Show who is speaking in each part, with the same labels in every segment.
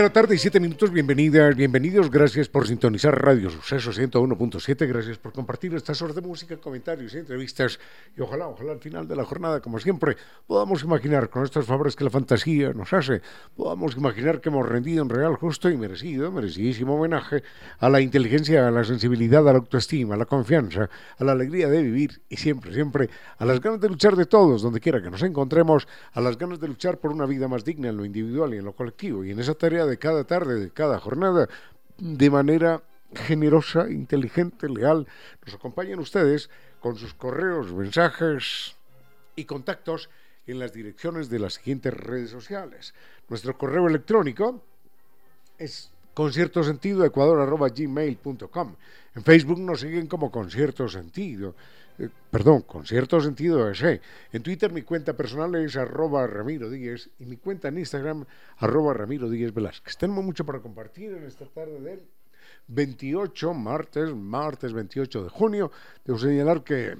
Speaker 1: De la tarde y siete minutos, bienvenidas, bienvenidos, gracias por sintonizar Radio Suceso 101.7, gracias por compartir estas horas de música, comentarios entrevistas y ojalá, ojalá al final de la jornada, como siempre, podamos imaginar con estos favores que la fantasía nos hace, podamos imaginar que hemos rendido un real, justo y merecido, merecidísimo homenaje a la inteligencia, a la sensibilidad, a la autoestima, a la confianza, a la alegría de vivir y siempre, siempre a las ganas de luchar de todos, donde quiera que nos encontremos, a las ganas de luchar por una vida más digna en lo individual y en lo colectivo y en esa tarea de cada tarde, de cada jornada, de manera generosa, inteligente, leal. Nos acompañan ustedes con sus correos, mensajes y contactos en las direcciones de las siguientes redes sociales. Nuestro correo electrónico es concierto sentido ecuador@gmail.com. En Facebook nos siguen como concierto sentido. Eh, perdón, con cierto sentido ese. En Twitter mi cuenta personal es arroba Ramiro Díez y mi cuenta en Instagram arroba Ramiro Díez Velázquez. Tenemos mucho para compartir en esta tarde del 28, martes, martes 28 de junio. Debo señalar que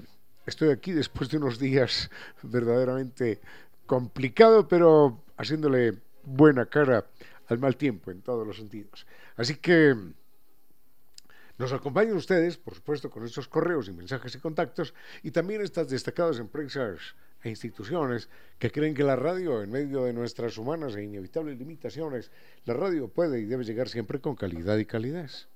Speaker 1: estoy aquí después de unos días verdaderamente complicados, pero haciéndole buena cara al mal tiempo en todos los sentidos. Así que nos acompañan ustedes, por supuesto, con estos correos y mensajes y contactos, y también estas destacadas empresas e instituciones que creen que la radio, en medio de nuestras humanas e inevitables limitaciones, la radio puede y debe llegar siempre con calidad y calidez.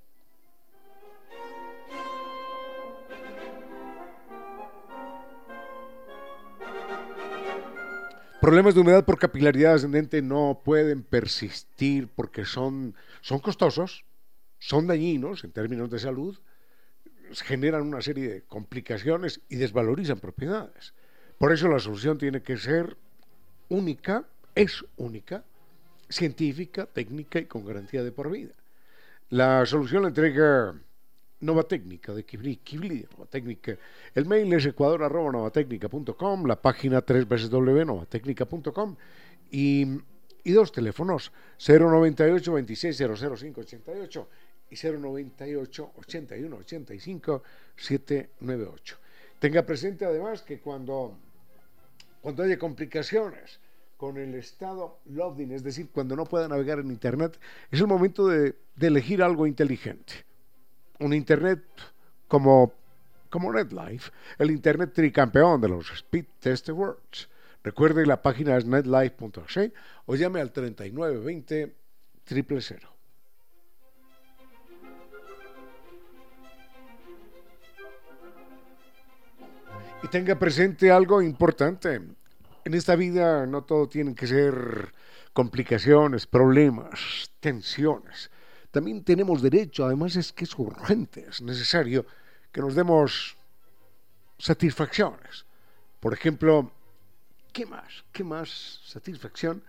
Speaker 1: Problemas de humedad por capilaridad ascendente no pueden persistir porque son, son costosos, son dañinos en términos de salud, generan una serie de complicaciones y desvalorizan propiedades. Por eso la solución tiene que ser única, es única, científica, técnica y con garantía de por vida. La solución la entrega Nova Técnica de Kibli, Kibli Nova Técnica. El mail es ecuador.novatecnica.com, la página 3 veces www.novatecnica.com y, y dos teléfonos 098 26 00588 y 098 81 85 798. Tenga presente además que cuando, cuando haya complicaciones con el estado loading, es decir, cuando no pueda navegar en Internet, es el momento de, elegir algo inteligente. Un Internet como, como NetLife, el Internet tricampeón de los Speed Test Awards. Recuerde la página es netlife.c o llame al 3920 000. Y tenga presente algo importante. En esta vida no todo tiene que ser complicaciones, problemas, tensiones. También tenemos derecho, además es que es urgente, es necesario que nos demos satisfacciones. Por ejemplo, ¿qué más? ¿Qué más satisfacción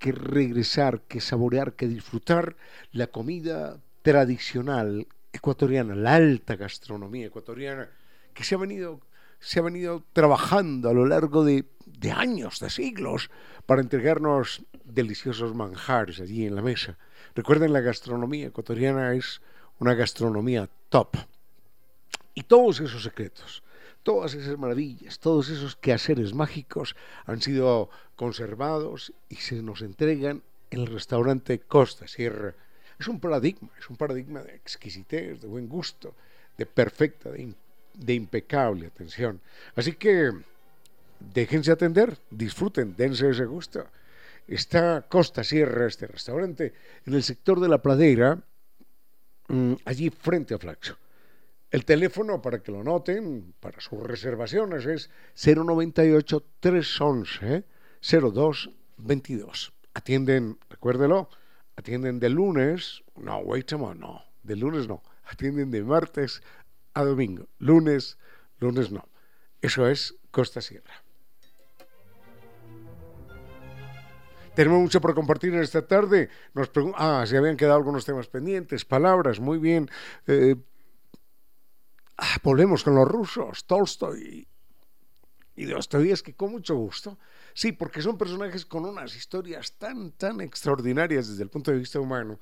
Speaker 1: que regresar, que saborear, que disfrutar la comida tradicional ecuatoriana, la alta gastronomía ecuatoriana que se ha venido se ha venido trabajando a lo largo de, años, de siglos, para entregarnos deliciosos manjares allí en la mesa. Recuerden, la gastronomía ecuatoriana es una gastronomía top. Y todos esos secretos, todas esas maravillas, todos esos quehaceres mágicos han sido conservados y se nos entregan en el restaurante Costa Sierra. Es un paradigma, es un paradigma de exquisitez, de buen gusto, de perfecta, de de impecable atención. Así que déjense atender, disfruten, dense ese gusto. Está Costa Sierra, este restaurante, en el sector de la pradera, mm, allí frente a Flaxo. El teléfono, para que lo noten, para sus reservaciones es 098-311-0222. Atienden, recuérdelo, atienden de lunes, no, wait a minute, no, de lunes no, atienden de martes a domingo, lunes, lunes no. Eso es Costa Sierra. Tenemos mucho por compartir en esta tarde. Nos ah, se habían quedado algunos temas pendientes, palabras, muy bien. Eh, ah, volvemos con los rusos, Tolstoy y Dostoyevsky, con mucho gusto. Sí, porque son personajes con unas historias tan, tan extraordinarias desde el punto de vista humano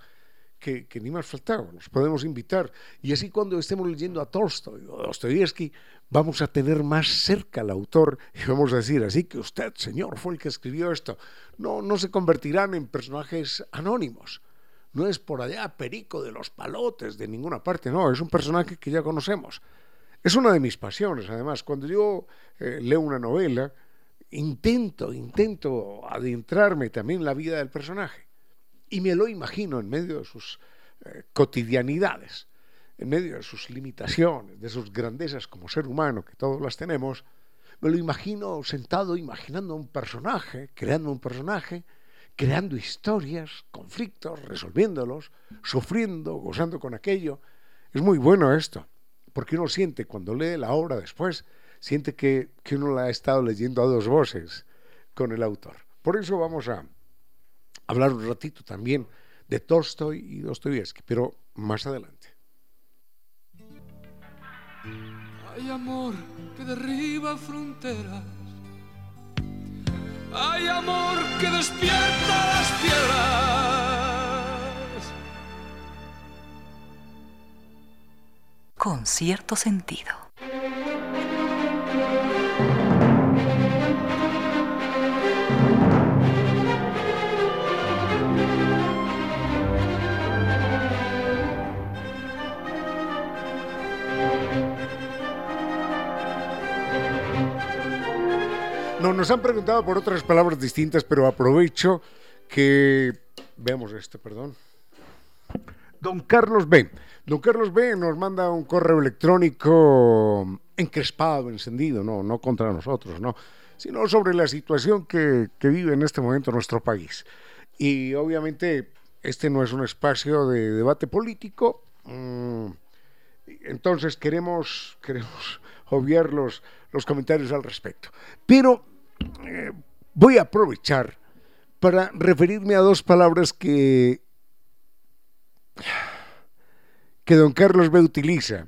Speaker 1: que, ni más faltaba, nos podemos invitar. Y así cuando estemos leyendo a Tolstoy o Dostoyevsky, vamos a tener más cerca al autor y vamos a decir, así que usted, señor, fue el que escribió esto. No, no se convertirán en personajes anónimos. No es por allá Perico de los Palotes, de ninguna parte, no, es un personaje que ya conocemos. Es una de mis pasiones, además. Cuando yo eh, leo una novela, intento, intento adentrarme también en la vida del personaje y me lo imagino en medio de sus eh, cotidianidades, en medio de sus limitaciones, de sus grandezas como ser humano, que todos las tenemos, me lo imagino sentado imaginando un personaje, creando un personaje, creando historias, conflictos, resolviéndolos, sufriendo, gozando con aquello. Es muy bueno esto, porque uno siente cuando lee la obra después, siente que, que uno la ha estado leyendo a dos voces con el autor. Por eso vamos a, hablar un ratito también de Tolstoy y Dostoyevsky, pero más adelante.
Speaker 2: Hay amor que derriba fronteras. Hay amor que despierta las piedras.
Speaker 3: Con cierto sentido.
Speaker 1: No, nos han preguntado por otras palabras distintas, pero aprovecho que veamos esto, perdón. Don Carlos B. Don Carlos B nos manda un correo electrónico encrespado, encendido, no, no contra nosotros, no, sino sobre la situación que, vive en este momento nuestro país. Y obviamente este no es un espacio de debate político, mm, entonces queremos, queremos obviar los, los comentarios al respecto. Pero eh, voy a aprovechar para referirme a dos palabras que, que don Carlos B utiliza,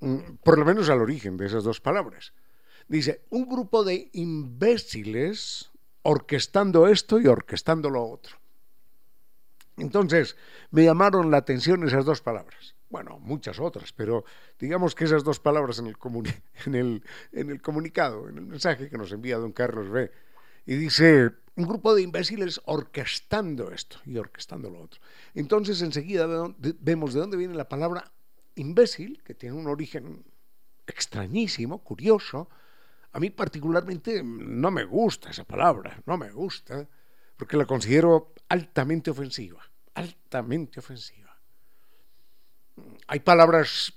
Speaker 1: mm, por lo menos al origen de esas dos palabras. Dice, un grupo de imbéciles orquestando esto y orquestando lo otro. Entonces, me llamaron la atención esas dos palabras. Bueno, muchas otras, pero digamos que esas dos palabras en el, el, en el comunicado, en el mensaje que nos envía don Carlos B. Y dice, un grupo de imbéciles orquestando esto y orquestando lo otro. Entonces enseguida vemos de dónde viene la palabra imbécil, que tiene un origen extrañísimo, curioso. A mí particularmente no me gusta esa palabra, no me gusta, porque la considero altamente ofensiva, altamente ofensiva. Hay palabras,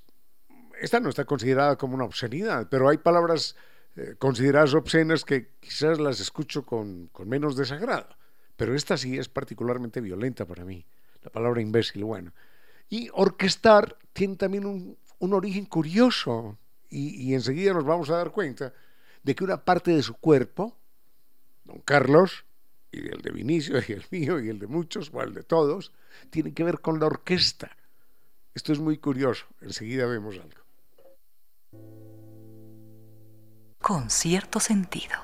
Speaker 1: esta no está considerada como una obscenidad, pero hay palabras eh, consideradas obscenas que quizás las escucho con, menos desagrado, pero esta sí es particularmente violenta para mí, la palabra imbécil, bueno. Y orquestar tiene también un, origen curioso y, y enseguida nos vamos a dar cuenta de que una parte de su cuerpo, don Carlos, y el de Vinicio, y el mío, y el de muchos, o el de todos, tiene que ver con la orquesta. Esto es muy curioso, enseguida vemos algo.
Speaker 3: Con cierto sentido.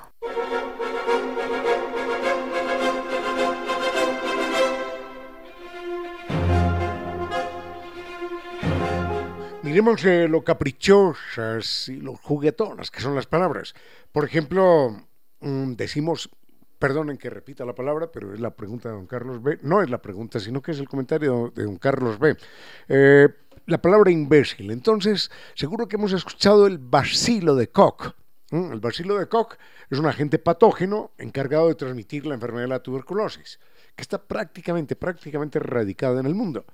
Speaker 1: Miremos eh, lo caprichosas y lo juguetonas que son las palabras. Por ejemplo, mm, decimos perdonen que repita la palabra, pero es la pregunta de don Carlos B. No es la pregunta, sino que es el comentario de don Carlos B. Eh, la palabra imbécil. Entonces, seguro que hemos escuchado el bacilo de Koch. El bacilo de Koch es un agente patógeno encargado de transmitir la enfermedad de la tuberculosis, que está prácticamente, prácticamente erradicada en el mundo.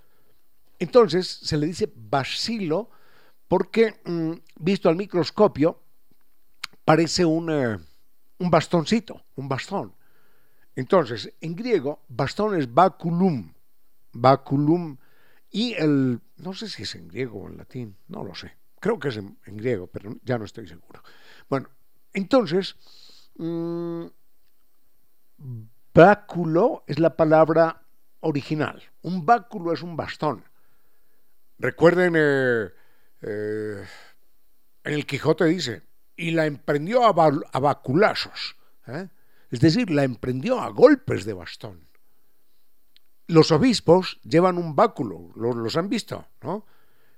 Speaker 1: Entonces, se le dice bacilo porque, mm, visto al microscopio, parece un, un bastoncito, un bastón. Entonces, en griego, bastón es baculum, baculum, y el, no sé si es en griego o en latín, no lo sé, creo que es en, griego, pero ya no estoy seguro. Bueno, entonces, mmm, báculo es la palabra original, un báculo es un bastón. Recuerden, eh, eh, en el Quijote dice, y la emprendió a, a baculazos. ¿eh? Es decir, la emprendió a golpes de bastón. Los obispos llevan un báculo, los, han visto, ¿no?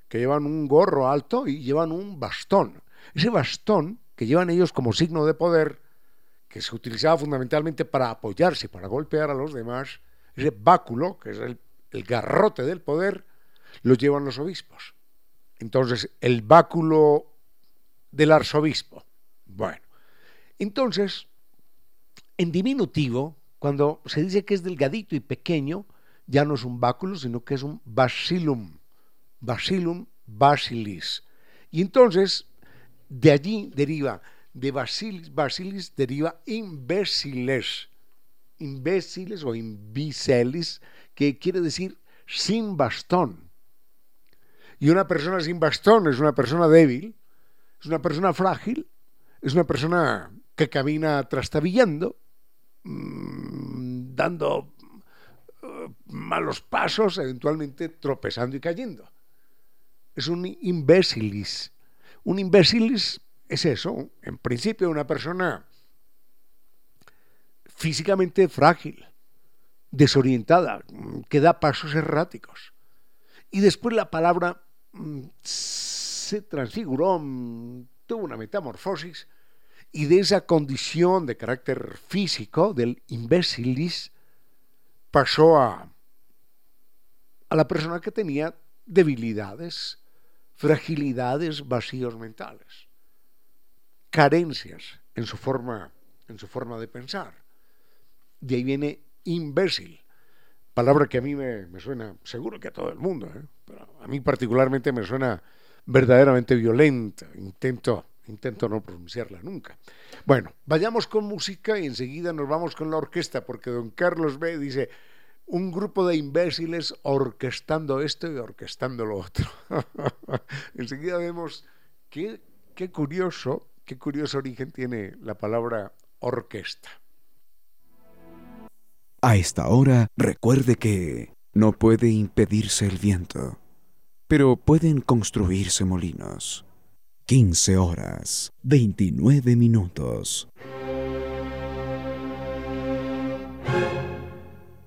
Speaker 1: Que llevan un gorro alto y llevan un bastón. Ese bastón que llevan ellos como signo de poder, que se utilizaba fundamentalmente para apoyarse, para golpear a los demás, ese báculo, que es el, el garrote del poder, lo llevan los obispos. Entonces, el báculo del arzobispo. Bueno, entonces, en diminutivo, cuando se dice que es delgadito y pequeño, ya no es un báculo, sino que es un basilum, basilum basilis. Y entonces, de allí deriva, de basilis, basilis deriva imbéciles, imbéciles o imbicelis, que quiere decir sin bastón. Y una persona sin bastón es una persona débil, es una persona frágil, es una persona que camina trastabillando, mmm, dando uh, malos pasos, eventualmente tropezando y cayendo. Es un imbécilis. Un imbécilis es eso, en principio una persona físicamente frágil, desorientada, que da pasos erráticos. Y después la palabra mm, se transfiguró, mm, tuvo una metamorfosis y de esa condición de carácter físico del imbécilis pasó a, a la persona que tenía debilidades, fragilidades, vacíos mentales, carencias en su forma, en su forma de pensar. De ahí viene imbécil, palabra que a mí me, suena, seguro que a todo el mundo, ¿eh? pero a mí particularmente me suena verdaderamente violenta. Intento, intento no pronunciarla nunca. Bueno, vayamos con música y enseguida nos vamos con la orquesta, porque don Carlos B dice, un grupo de imbéciles orquestando esto y orquestando lo otro. enseguida vemos qué, qué curioso, qué curioso origen tiene la palabra orquesta.
Speaker 4: A esta hora, recuerde que no puede impedirse el viento pero pueden construirse molinos. 15 horas, 29 minutos.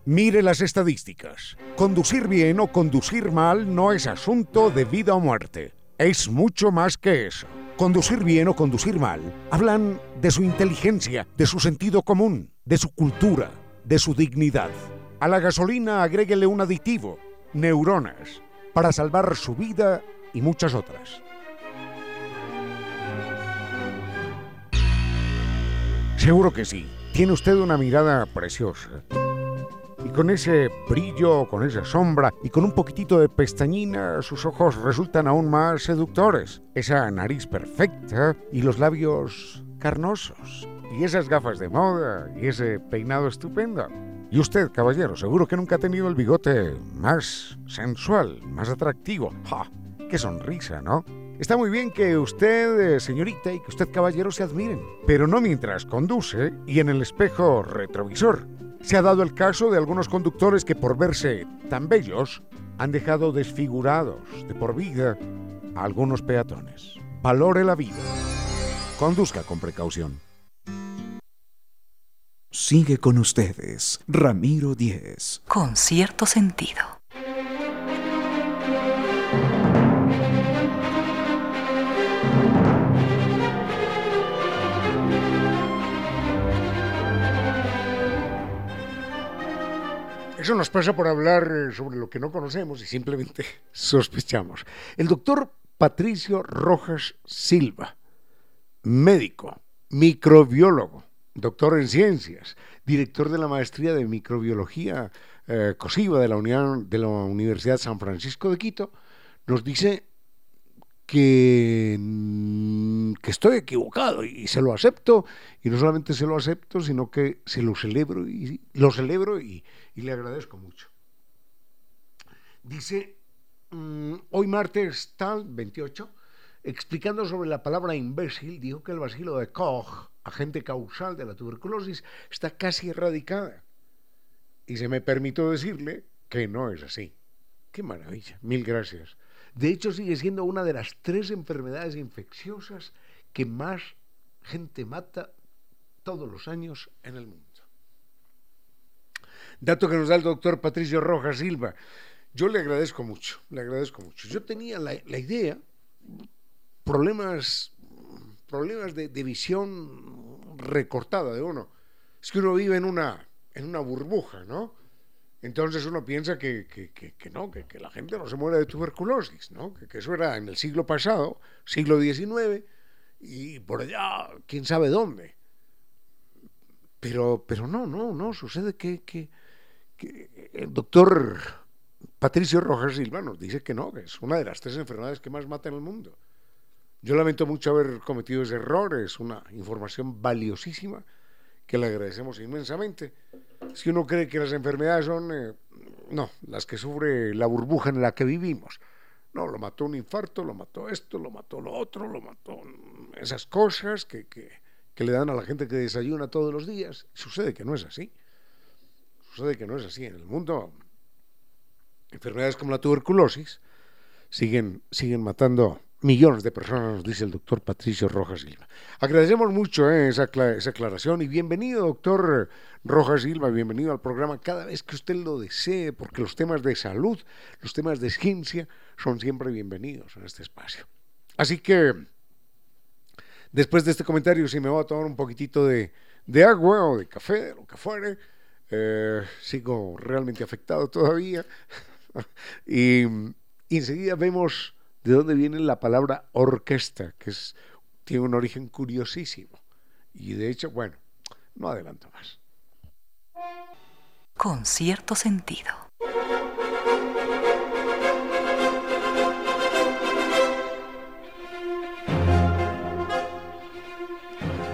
Speaker 1: Mire las estadísticas. Conducir bien o conducir mal no es asunto de vida o muerte. Es mucho más que eso. Conducir bien o conducir mal hablan de su inteligencia, de su sentido común, de su cultura, de su dignidad. A la gasolina agréguele un aditivo, neuronas para salvar su vida y muchas otras. Seguro que sí. Tiene usted una mirada preciosa. Y con ese brillo, con esa sombra y con un poquitito de pestañina, sus ojos resultan aún más seductores. Esa nariz perfecta y los labios carnosos. Y esas gafas de moda y ese peinado estupendo. Y usted, caballero, seguro que nunca ha tenido el bigote más sensual, más atractivo. ¡Ja! ¡Qué sonrisa, ¿no? Está muy bien que usted, eh, señorita, y que usted, caballero, se admiren, pero no mientras conduce y en el espejo retrovisor. Se ha dado el caso de algunos conductores que por verse tan bellos han dejado desfigurados de por vida a algunos peatones. Valore la vida. Conduzca con precaución.
Speaker 4: Sigue con ustedes, Ramiro Díez.
Speaker 3: Con cierto sentido.
Speaker 1: Eso nos pasa por hablar eh, sobre lo que no conocemos y simplemente sospechamos. El doctor Patricio Rojas Silva, médico, microbiólogo, doctor en ciencias, director de la maestría de microbiología eh, COSIVA de la, Unión, de la Universidad San Francisco de Quito, nos dice que, mm, que, estoy equivocado y se lo acepto y no solamente se lo acepto sino que se lo celebro y lo celebro y le agradezco mucho. Dice mm, hoy martes tal 28 explicando sobre la palabra imbécil dijo que el bacilo de Koch agente causal de la tuberculosis está casi erradicada y se me permitió decirle que no es así qué maravilla mil gracias de hecho, sigue siendo una de las tres enfermedades infecciosas que más gente mata todos los años en el mundo. Dato que nos da el doctor Patricio Rojas Silva. Yo le agradezco mucho, le agradezco mucho. Yo tenía la, idea, problemas, problemas de, de, visión recortada de uno. Es que uno vive en una, en una burbuja, ¿no? Entonces uno piensa que, no, que, la gente no se muere de tuberculosis, ¿no? que, eso era en el siglo pasado, siglo XIX, y por allá, quién sabe dónde. Pero, pero no, no, no, sucede que, que, el doctor Patricio Rojas Silva nos dice que no, que es una de las tres enfermedades que más mata en el mundo. Yo lamento mucho haber cometido ese error, es una información valiosísima que le agradecemos inmensamente. Si uno cree que las enfermedades son, eh, no, las que sufre la burbuja en la que vivimos. No, lo mató un infarto, lo mató esto, lo mató lo otro, lo mató esas cosas que, que, que le dan a la gente que desayuna todos los días. Sucede que no es así. Sucede que no es así. En el mundo, enfermedades como la tuberculosis siguen, siguen matando millones de personas, nos dice el doctor Patricio Rojas Silva. Agradecemos mucho eh, esa, esa, aclaración y bienvenido, doctor Rojas Silva, bienvenido al programa cada vez que usted lo desee, porque los temas de salud, los temas de ciencia son siempre bienvenidos en este espacio. Así que, después de este comentario, si me voy a tomar un poquitito de, de agua o de café, de lo que fuere, eh, sigo realmente afectado todavía. y, y enseguida vemos de dónde viene la palabra orquesta, que es, tiene un origen curiosísimo. Y de hecho, bueno, no adelanto más.
Speaker 3: Con cierto sentido.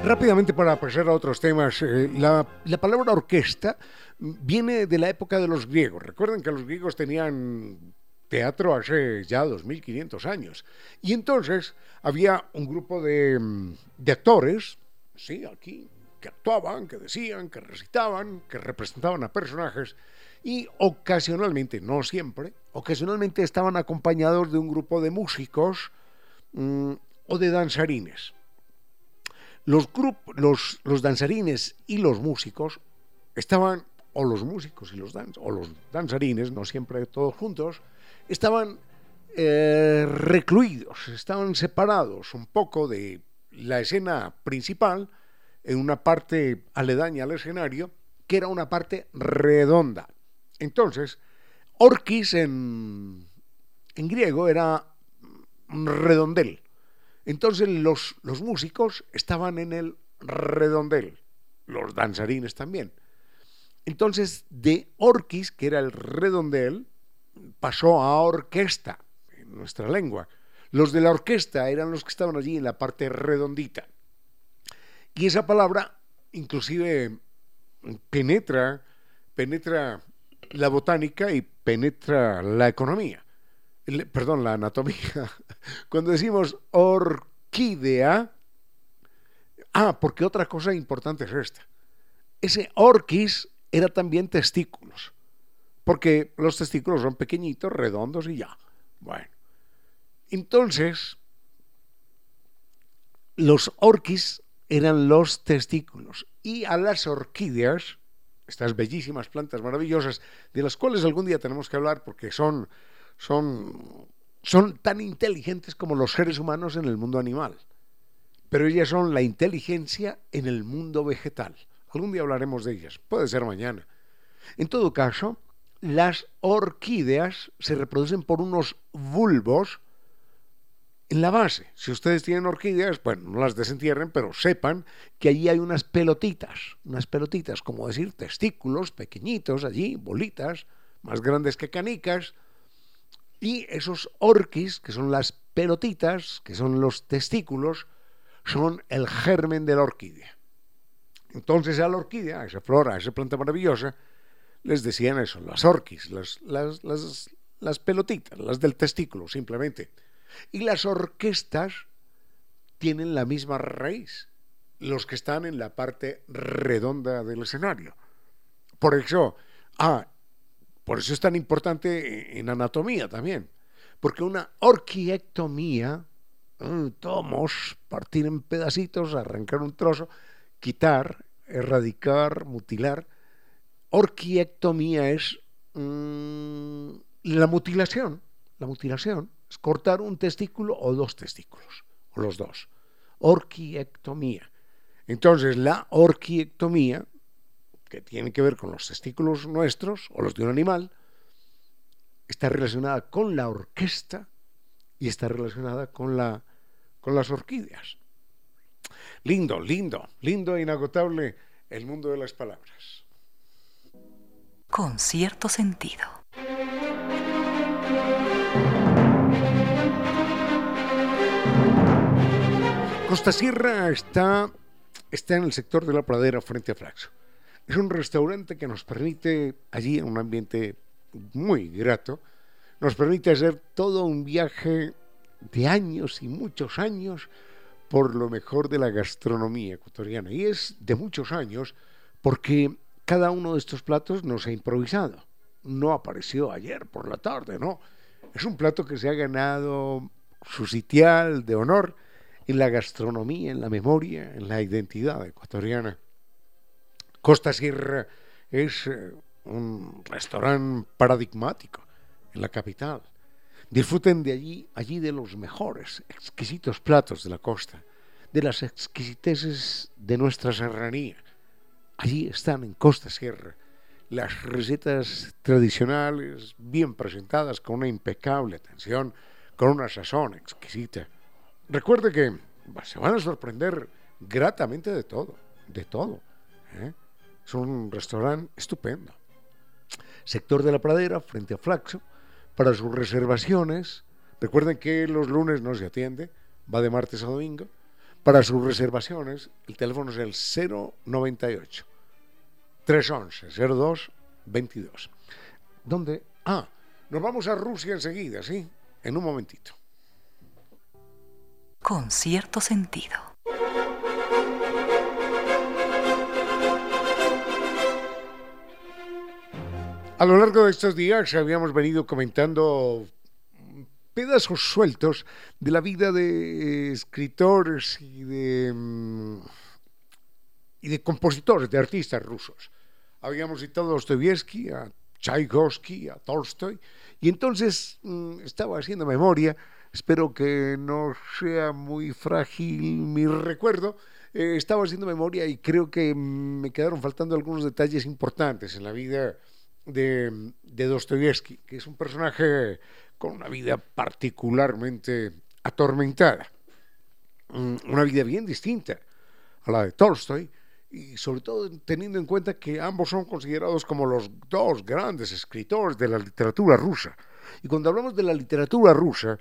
Speaker 1: Rápidamente para pasar a otros temas, eh, la, la, palabra orquesta viene de la época de los griegos. Recuerden que los griegos tenían teatro hace ya 2500 años. Y entonces había un grupo de, mm, de actores, sí, aquí, que actuaban, que decían, que recitaban, que representaban a personajes y ocasionalmente, no siempre, ocasionalmente estaban acompañados de un grupo de músicos mm, o de danzarines. Los, los, los danzarines y los músicos estaban, o los músicos y los, o los danzarines, no siempre todos juntos, estaban eh, recluidos, estaban separados un poco de la escena principal en una parte aledaña al escenario, que era una parte redonda. Entonces, orquis en, en griego era redondel. Entonces los, los músicos estaban en el redondel, los danzarines también. Entonces, de orquis, que era el redondel, pasó a orquesta en nuestra lengua. Los de la orquesta eran los que estaban allí en la parte redondita. Y esa palabra inclusive penetra, penetra la botánica y penetra la economía. perdón, la anatomía. Cuando decimos orquídea, ah, porque otra cosa importante es esta. Ese orquis era también testículos porque los testículos son pequeñitos, redondos y ya. Bueno, entonces, los orquis eran los testículos y a las orquídeas, estas bellísimas plantas maravillosas, de las cuales algún día tenemos que hablar porque son, son, son tan inteligentes como los seres humanos en el mundo animal, pero ellas son la inteligencia en el mundo vegetal. Algún día hablaremos de ellas, puede ser mañana. En todo caso, las orquídeas se reproducen por unos bulbos en la base. Si ustedes tienen orquídeas, bueno, no las desentierren, pero sepan que allí hay unas pelotitas, unas pelotitas, como decir, testículos pequeñitos allí, bolitas, más grandes que canicas, y esos orquis, que son las pelotitas, que son los testículos, son el germen de la orquídea. Entonces a la orquídea, a esa flora, a esa planta maravillosa, les decían eso, las orquis, las, las, las, pelotitas, las del testículo, simplemente. Y las orquestas tienen la misma raíz, los que están en la parte redonda del escenario. Por eso, ah, por eso es tan importante en anatomía también, porque una orquiectomía, tomos, partir en pedacitos, arrancar un trozo, quitar, erradicar, mutilar. Orquiectomía es mm, la mutilación, la mutilación es cortar un testículo o dos testículos, o los dos. Orquiectomía. Entonces, la orquiectomía que tiene que ver con los testículos nuestros o los de un animal, está relacionada con la orquesta y está relacionada con, la, con las orquídeas. Lindo, lindo, lindo e inagotable el mundo de las palabras.
Speaker 3: Con cierto sentido.
Speaker 1: Costa Sierra está, está en el sector de la pradera frente a Flaxo. Es un restaurante que nos permite, allí en un ambiente muy grato, nos permite hacer todo un viaje de años y muchos años por lo mejor de la gastronomía ecuatoriana. Y es de muchos años porque cada uno de estos platos nos ha improvisado. No apareció ayer por la tarde, no. Es un plato que se ha ganado su sitial de honor en la gastronomía, en la memoria, en la identidad ecuatoriana. Costa Sierra es eh, un restaurante paradigmático en la capital. Disfruten de allí, allí de los mejores, exquisitos platos de la costa, de las exquisiteces de nuestra serranía. Allí están en Costa Sierra las recetas tradicionales bien presentadas con una impecable atención, con una sazón exquisita. Recuerde que se van a sorprender gratamente de todo, de todo. ¿eh? Es un restaurante estupendo. Sector de la Pradera, frente a Flaxo, para sus reservaciones. Recuerden que los lunes no se atiende, va de martes a domingo. Para sus reservaciones, el teléfono es el 098 311 02 22. ¿Dónde? Ah, nos vamos a Rusia enseguida, ¿sí? En un momentito.
Speaker 3: Con cierto sentido.
Speaker 1: A lo largo de estos días habíamos venido comentando pedazos sueltos de la vida de escritores y de, mm, y de compositores, de artistas rusos. Habíamos citado a Dostoyevsky, a Tchaikovsky, a Tolstoy, y entonces mm, estaba haciendo memoria, espero que no sea muy frágil mi recuerdo, eh, estaba haciendo memoria y creo que me quedaron faltando algunos detalles importantes en la vida de, de que es un personaje una vida particularmente atormentada, mm, una vida bien distinta a la de Tolstoy, y sobre todo teniendo en cuenta que ambos son considerados como los dos grandes escritores de la literatura rusa. Y cuando hablamos de la literatura rusa,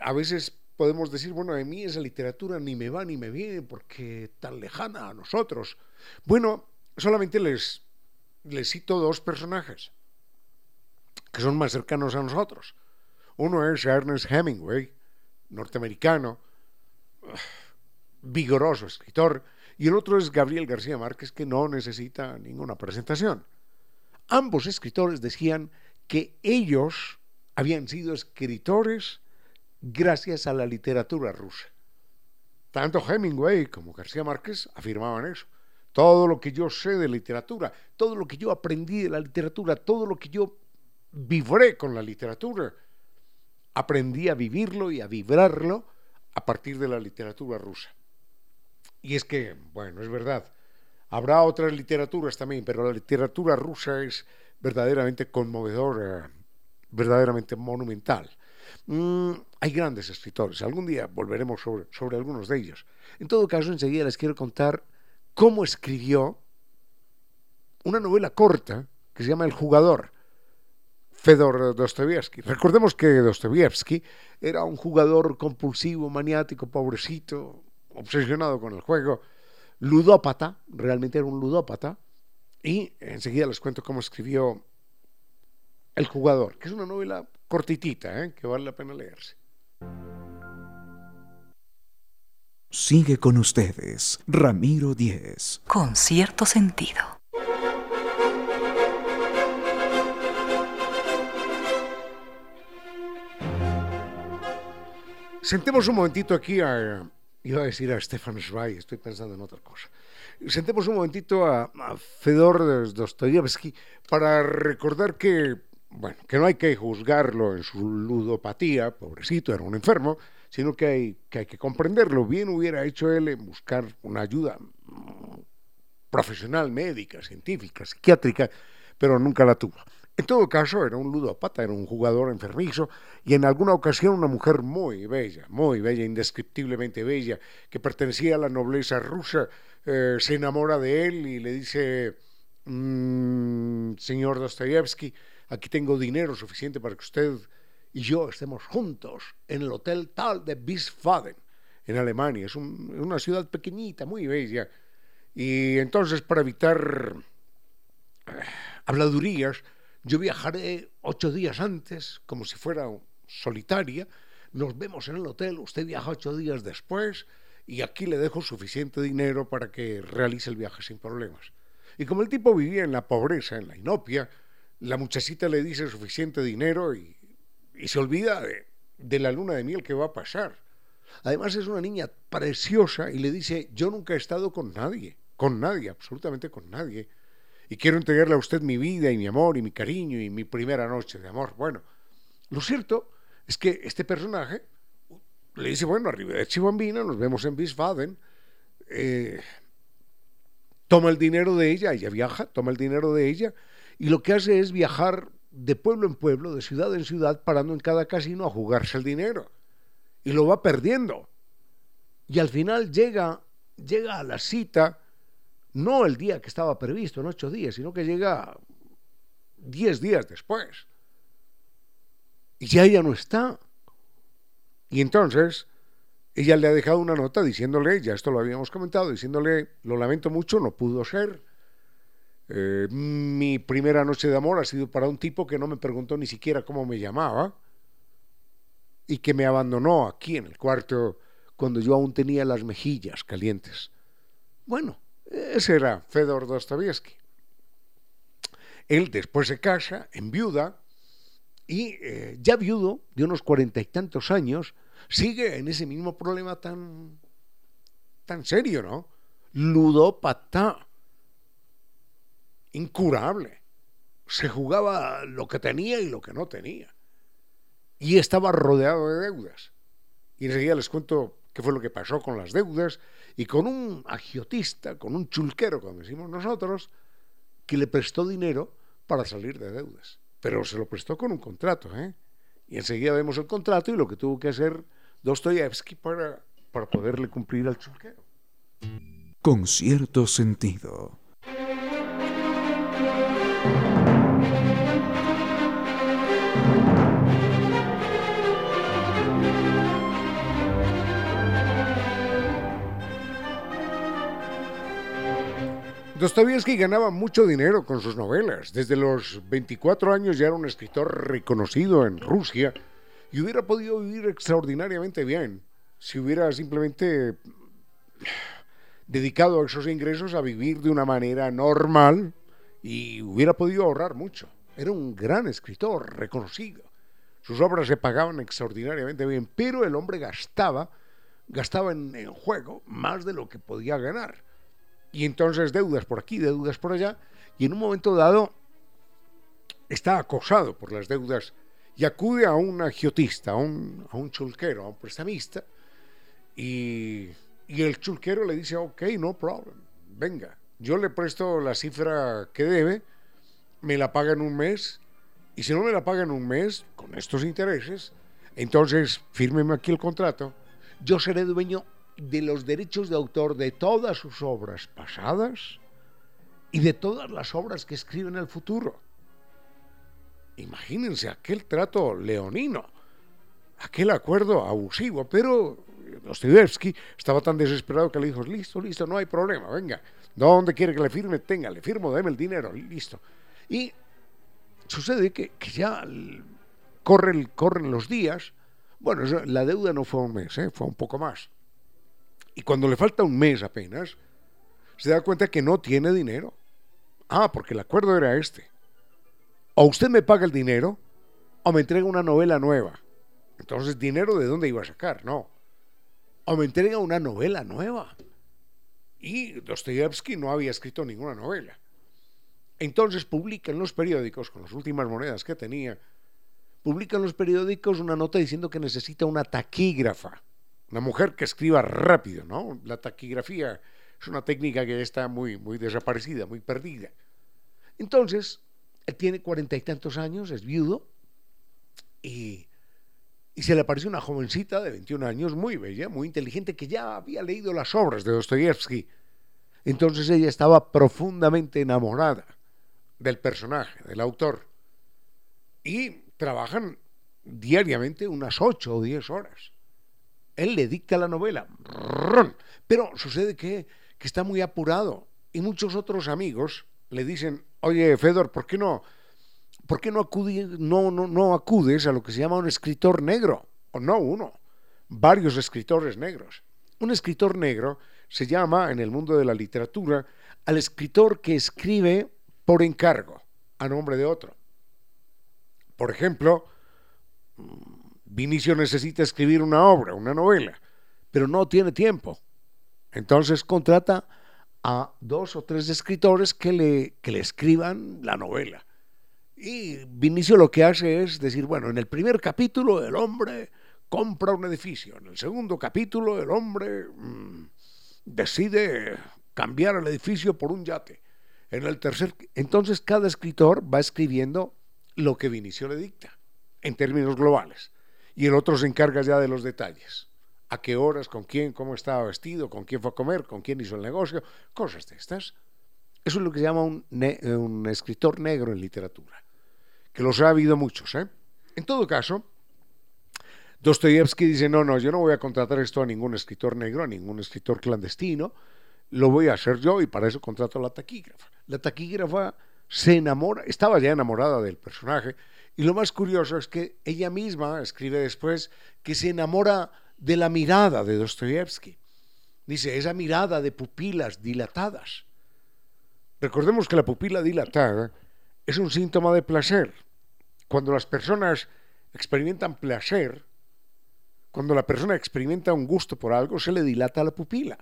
Speaker 1: a veces podemos decir, bueno, a mí esa literatura ni me va ni me viene porque tan lejana a nosotros. Bueno, solamente les les cito dos personajes que son más cercanos a nosotros. Uno es Ernest Hemingway, norteamericano, vigoroso escritor, y el otro es Gabriel García Márquez, que no necesita ninguna presentación. Ambos escritores decían que ellos habían sido escritores gracias a la literatura rusa. Tanto Hemingway como García Márquez afirmaban eso todo lo que yo sé de literatura, todo lo que yo aprendí de la literatura, todo lo que yo vibré con la literatura, aprendí a vivirlo y a vibrarlo a partir de la literatura rusa. Y es que, bueno, es verdad, habrá otras literaturas también, pero la literatura rusa es verdaderamente conmovedor, eh, verdaderamente monumental. Mm, hay grandes escritores, algún día volveremos sobre, sobre algunos de ellos. En todo caso, enseguida les quiero contar cómo escribió una novela corta que se llama El jugador, Fedor Dostoevsky. Recordemos que Dostoevsky era un jugador compulsivo, maniático, pobrecito, obsesionado con el juego, ludópata, realmente era un ludópata, y enseguida les cuento cómo escribió El jugador, que es una novela cortitita, ¿eh? que vale la pena leerse.
Speaker 4: Sigue con ustedes, Ramiro Díez.
Speaker 3: Con cierto sentido.
Speaker 1: Sentemos un momentito aquí a, iba a decir a Stefan Zweig, estoy pensando en otra cosa. Sentemos un momentito a, Fedor Dostoyevsky para recordar que, bueno, que no hay que juzgarlo en su ludopatía, pobrecito, era un enfermo, sino que hay, que comprenderlo. Bien hubiera hecho él buscar una ayuda profesional, médica, científica, psiquiátrica, pero nunca la tuvo. En todo caso, era un ludópata, era un jugador enfermizo y en alguna ocasión una mujer muy bella, muy bella, indescriptiblemente bella, que pertenecía a la nobleza rusa, eh, se enamora de él y le dice, mmm, señor Dostoyevsky, aquí tengo dinero suficiente para que usted y yo estemos juntos en el hotel tal de Wiesbaden, en Alemania. Es un, una ciudad pequeñita, muy bella. Y entonces, para evitar eh, habladurías, yo viajaré ocho días antes, como si fuera solitaria. Nos vemos en el hotel, usted viaja ocho días después y aquí le dejo suficiente dinero para que realice el viaje sin problemas. Y como el tipo vivía en la pobreza, en la inopia, la muchachita le dice suficiente dinero y, y se olvida de, de la luna de miel que va a pasar. Además es una niña preciosa y le dice, yo nunca he estado con nadie, con nadie, absolutamente con nadie y quiero entregarle a usted mi vida y mi amor y mi cariño y mi primera noche de amor. Bueno, lo cierto es que este personaje le dice, bueno, arriba de Chibambina, nos vemos en Wiesbaden, eh, toma el dinero de ella, ella viaja, toma el dinero de ella, y lo que hace es viajar de pueblo en pueblo, de ciudad en ciudad, parando en cada casino a jugarse el dinero. Y lo va perdiendo. Y al final llega, llega a la cita no el día que estaba previsto, en ocho días, sino que llega diez días después. Y ya ella no está. Y entonces ella le ha dejado una nota diciéndole, ya esto lo habíamos comentado, diciéndole, lo lamento mucho, no pudo ser. Eh, mi primera noche de amor ha sido para un tipo que no me preguntó ni siquiera cómo me llamaba y que me abandonó aquí en el cuarto cuando yo aún tenía las mejillas calientes. Bueno, ese era Fedor Dostoevsky. Él después se casa, en viuda, y eh, ya viudo, de unos cuarenta y tantos años, sigue en ese mismo problema tan, tan serio, ¿no? Ludópata, incurable. Se jugaba lo que tenía y lo que no tenía. Y estaba rodeado de deudas. Y enseguida les cuento qué fue lo que pasó con las deudas y con un agiotista, con un chulquero, como decimos nosotros, que le prestó dinero para salir de deudas. Pero se lo prestó con un contrato, ¿eh? Y enseguida vemos el contrato y lo que tuvo que hacer Dostoyevsky para, para poderle cumplir al chulquero.
Speaker 4: Con cierto sentido.
Speaker 1: Dostoyevsky ganaba mucho dinero con sus novelas. Desde los 24 años ya era un escritor reconocido en Rusia y hubiera podido vivir extraordinariamente bien si hubiera simplemente dedicado esos ingresos a vivir de una manera normal y hubiera podido ahorrar mucho. Era un gran escritor reconocido. Sus obras se pagaban extraordinariamente bien, pero el hombre gastaba, gastaba en, en juego más de lo que podía ganar y entonces deudas por aquí, deudas por allá, y en un momento dado está acosado por las deudas y acude a un agiotista, a un, a un chulquero, a un prestamista, y, y el chulquero le dice, ok, no problem, venga, yo le presto la cifra que debe me la paga en un mes. Y si no me la paga en un mes, con estos intereses, entonces fírmeme aquí el contrato. Yo seré dueño de los derechos de autor de todas sus obras pasadas y de todas las obras que escribe en el futuro. Imagínense aquel trato leonino, aquel acuerdo abusivo, pero Dostoyevsky estaba tan desesperado que le dijo, listo, listo, no hay problema, venga, ¿dónde quiere que le firme? Tenga, le firmo, deme el dinero, listo. Y sucede que, ya corren, corren los días, bueno, la deuda no fue un mes, ¿eh? fue un poco más. Y cuando le falta un mes apenas, se da cuenta que no tiene dinero. Ah, porque el acuerdo era este. O usted me paga el dinero o me entrega una novela nueva. Entonces, ¿dinero de dónde iba a sacar? No. O me entrega una novela nueva. Y Dostoyevsky no había escrito ninguna novela. Entonces publica en los periódicos, con las últimas monedas que tenía, publica en los periódicos una nota diciendo que necesita una taquígrafa, una mujer que escriba rápido, ¿no? La taquigrafía es una técnica que está muy, muy desaparecida, muy perdida. Entonces, él tiene cuarenta y tantos años, es viudo, y, y, se le apareció una jovencita de 21 años, muy bella, muy inteligente, que ya había leído las obras de Dostoyevsky. Entonces ella estaba profundamente enamorada del personaje, del autor. Y trabajan diariamente unas ocho o diez horas. Él le dicta la novela, pero sucede que, que está muy apurado y muchos otros amigos le dicen, oye, Fedor, ¿por qué no, por qué no, acude, no, no, no acudes a lo que se llama un escritor negro? O no uno, varios escritores negros. Un escritor negro se llama, en el mundo de la literatura, al escritor que escribe por encargo, a nombre de otro. Por ejemplo, Vinicio necesita escribir una obra, una novela, pero no tiene tiempo. Entonces contrata a dos o tres escritores que le, que le escriban la novela. Y Vinicio lo que hace es decir, bueno, en el primer capítulo el hombre compra un edificio, en el segundo capítulo el hombre mm, decide cambiar el edificio por un yate. En el tercer, entonces cada escritor va escribiendo lo que Vinicio le dicta, en términos globales, y el otro se encarga ya de los detalles. A qué horas, con quién, cómo estaba vestido, con quién fue a comer, con quién hizo el negocio, cosas de estas. Eso es lo que se llama un, un escritor negro en literatura, que los ha habido muchos. ¿eh? En todo caso, Dostoyevsky dice, no, no, yo no voy a contratar esto a ningún escritor negro, a ningún escritor clandestino, lo voy a hacer yo y para eso contrato a la taquígrafa. La taquígrafa se enamora, estaba ya enamorada del personaje, y lo más curioso es que ella misma escribe después que se enamora de la mirada de Dostoyevsky. Dice, esa mirada de pupilas dilatadas. Recordemos que la pupila dilatada es un síntoma de placer. Cuando las personas experimentan placer, cuando la persona experimenta un gusto por algo, se le dilata la pupila.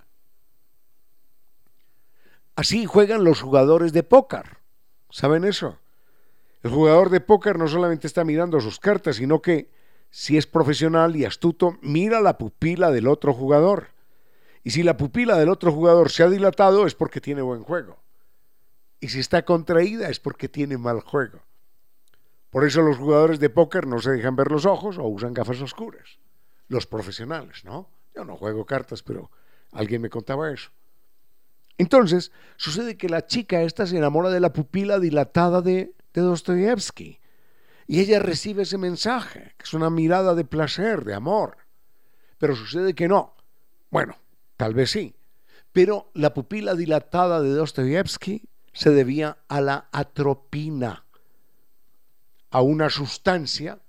Speaker 1: Así juegan los jugadores de póker. ¿Saben eso? El jugador de póker no solamente está mirando sus cartas, sino que, si es profesional y astuto, mira la pupila del otro jugador. Y si la pupila del otro jugador se ha dilatado es porque tiene buen juego. Y si está contraída es porque tiene mal juego. Por eso los jugadores de póker no se dejan ver los ojos o usan gafas oscuras. Los profesionales, ¿no? Yo no juego cartas, pero alguien me contaba eso. Entonces, sucede que la chica esta se enamora de la pupila dilatada de, de Dostoyevsky. Y ella recibe ese mensaje, que es una mirada de placer, de amor. Pero sucede que no. Bueno, tal vez sí. Pero la pupila dilatada de Dostoyevsky se debía a la atropina, a una sustancia,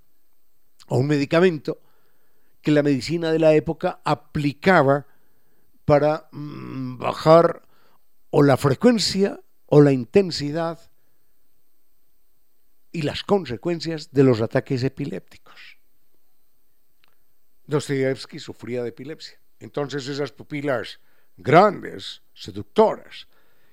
Speaker 1: a un medicamento que la medicina de la época aplicaba para mm, bajar o la frecuencia o la intensidad y las consecuencias de los ataques epilépticos. Dostoyevsky sufría de epilepsia. Entonces esas pupilas grandes, seductoras,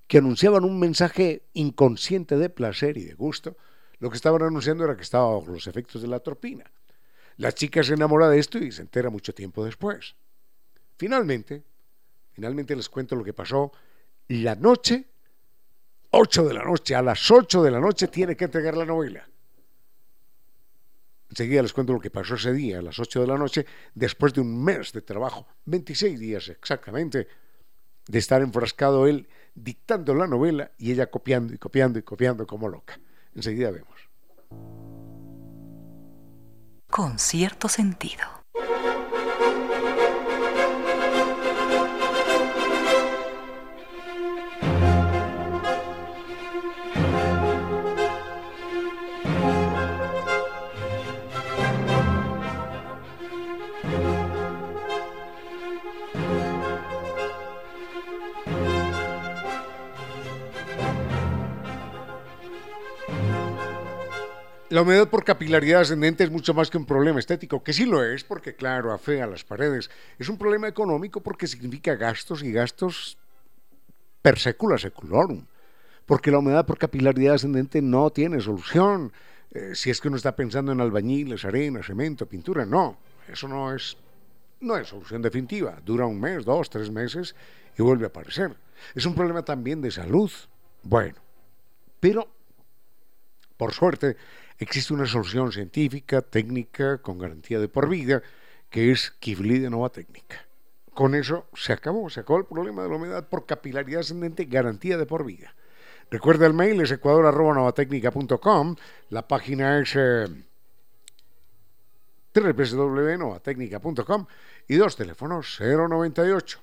Speaker 1: que anunciaban un mensaje inconsciente de placer y de gusto, lo que estaban anunciando era que estaba bajo los efectos de la atropina. La chica se enamora de esto y se entera mucho tiempo después. Finalmente, finalmente les cuento lo que pasó la noche 8 de la noche, a las 8 de la noche tiene que entregar la novela. Enseguida les cuento lo que pasó ese día, a las 8 de la noche, después de un mes de trabajo, 26 días exactamente, de estar enfrascado él dictando la novela y ella copiando y copiando y copiando como loca. Enseguida vemos.
Speaker 3: Con cierto sentido.
Speaker 1: La humedad por capilaridad ascendente es mucho más que un problema estético, que sí lo es, porque claro, afea las paredes. Es un problema económico porque significa gastos y gastos per secula seculorum. Porque la humedad por capilaridad ascendente no tiene solución. Eh, si es que uno está pensando en albañiles, arena, cemento, pintura, no. Eso no es, no es solución definitiva. Dura un mes, dos, tres meses y vuelve a aparecer. Es un problema también de salud. Bueno, pero por suerte, existe una solución científica, técnica, con garantía de por vida, que es Kivli de Nova Técnica. Con eso se acabó, se acabó el problema de la humedad por capilaridad ascendente, garantía de por vida. Recuerda el mail es ecuador.novatecnica.com, la página es eh, www.novatecnica.com y dos teléfonos 098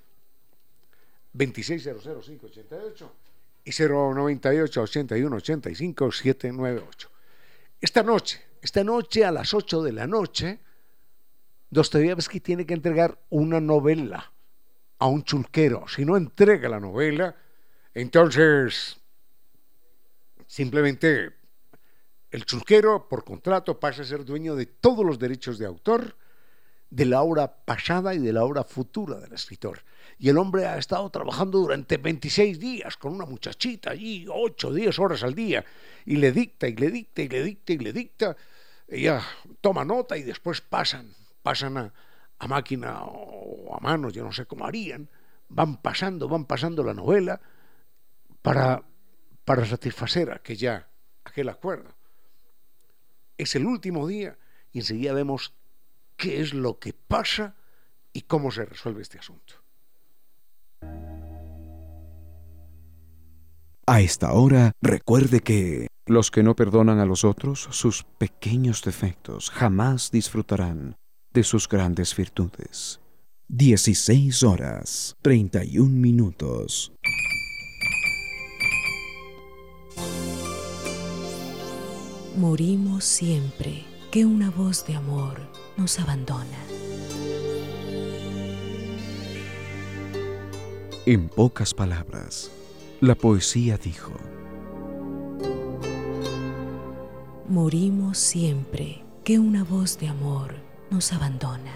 Speaker 1: 2600588 y 098 81 85 798. Esta noche, esta noche a las 8 de la noche, Dostoyevsky tiene que entregar una novela a un chulquero. Si no entrega la novela, entonces simplemente el chulquero por contrato pasa a ser dueño de todos los derechos de autor de la obra pasada y de la obra futura del escritor. Y el hombre ha estado trabajando durante 26 días con una muchachita allí, 8, 10 horas al día, y le dicta y le dicta y le dicta y le dicta. Ella toma nota y después pasan, pasan a, máquina o a mano, yo no sé cómo harían, van pasando, van pasando la novela para, para satisfacer aquella, aquel acuerdo. Es el último día y enseguida vemos qué es lo que pasa y cómo se resuelve este asunto.
Speaker 4: A esta hora, recuerde que los que no perdonan a los otros sus pequeños defectos jamás disfrutarán de sus grandes virtudes. 16 horas 31 minutos.
Speaker 5: Morimos siempre que una voz de amor nos abandona.
Speaker 4: En pocas palabras, la poesía dijo,
Speaker 5: Morimos siempre que una voz de amor nos abandona.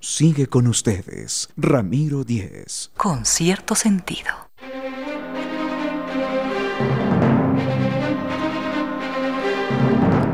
Speaker 4: Sigue con ustedes, Ramiro Díez.
Speaker 3: Con cierto sentido.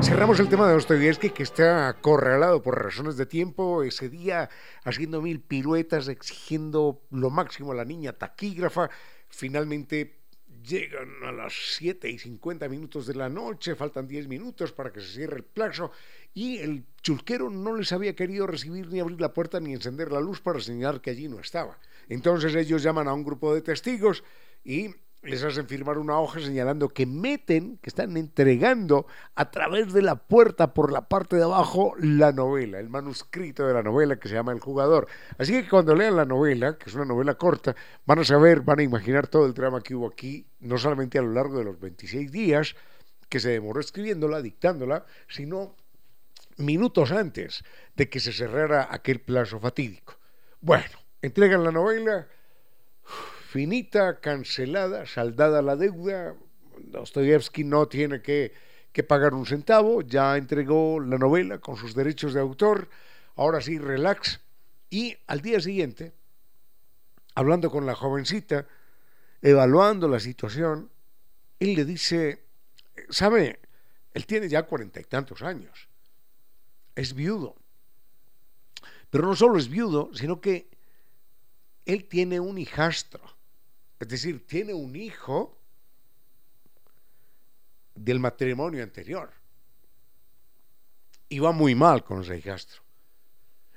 Speaker 1: Cerramos el tema de Dostoyevsky que está acorralado por razones de tiempo, ese día haciendo mil piruetas, exigiendo lo máximo a la niña taquígrafa. Finalmente llegan a las 7 y 50 minutos de la noche, faltan 10 minutos para que se cierre el plazo y el chulquero no les había querido recibir ni abrir la puerta ni encender la luz para señalar que allí no estaba. Entonces ellos llaman a un grupo de testigos y les hacen firmar una hoja señalando que meten, que están entregando a través de la puerta por la parte de abajo la novela, el manuscrito de la novela que se llama El jugador. Así que cuando lean la novela, que es una novela corta, van a saber, van a imaginar todo el drama que hubo aquí, no solamente a lo largo de los 26 días que se demoró escribiéndola, dictándola, sino minutos antes de que se cerrara aquel plazo fatídico. Bueno, entregan la novela finita, cancelada, saldada la deuda. Dostoyevsky no tiene que, que pagar un centavo, ya entregó la novela con sus derechos de autor, ahora sí, relax. Y al día siguiente, hablando con la jovencita, evaluando la situación, él le dice, ¿sabe? Él tiene ya cuarenta y tantos años, es viudo, Pero no solo es viudo, sino que él tiene un hijastro. Es decir, tiene un hijo del matrimonio anterior. Y va muy mal con ese hijastro.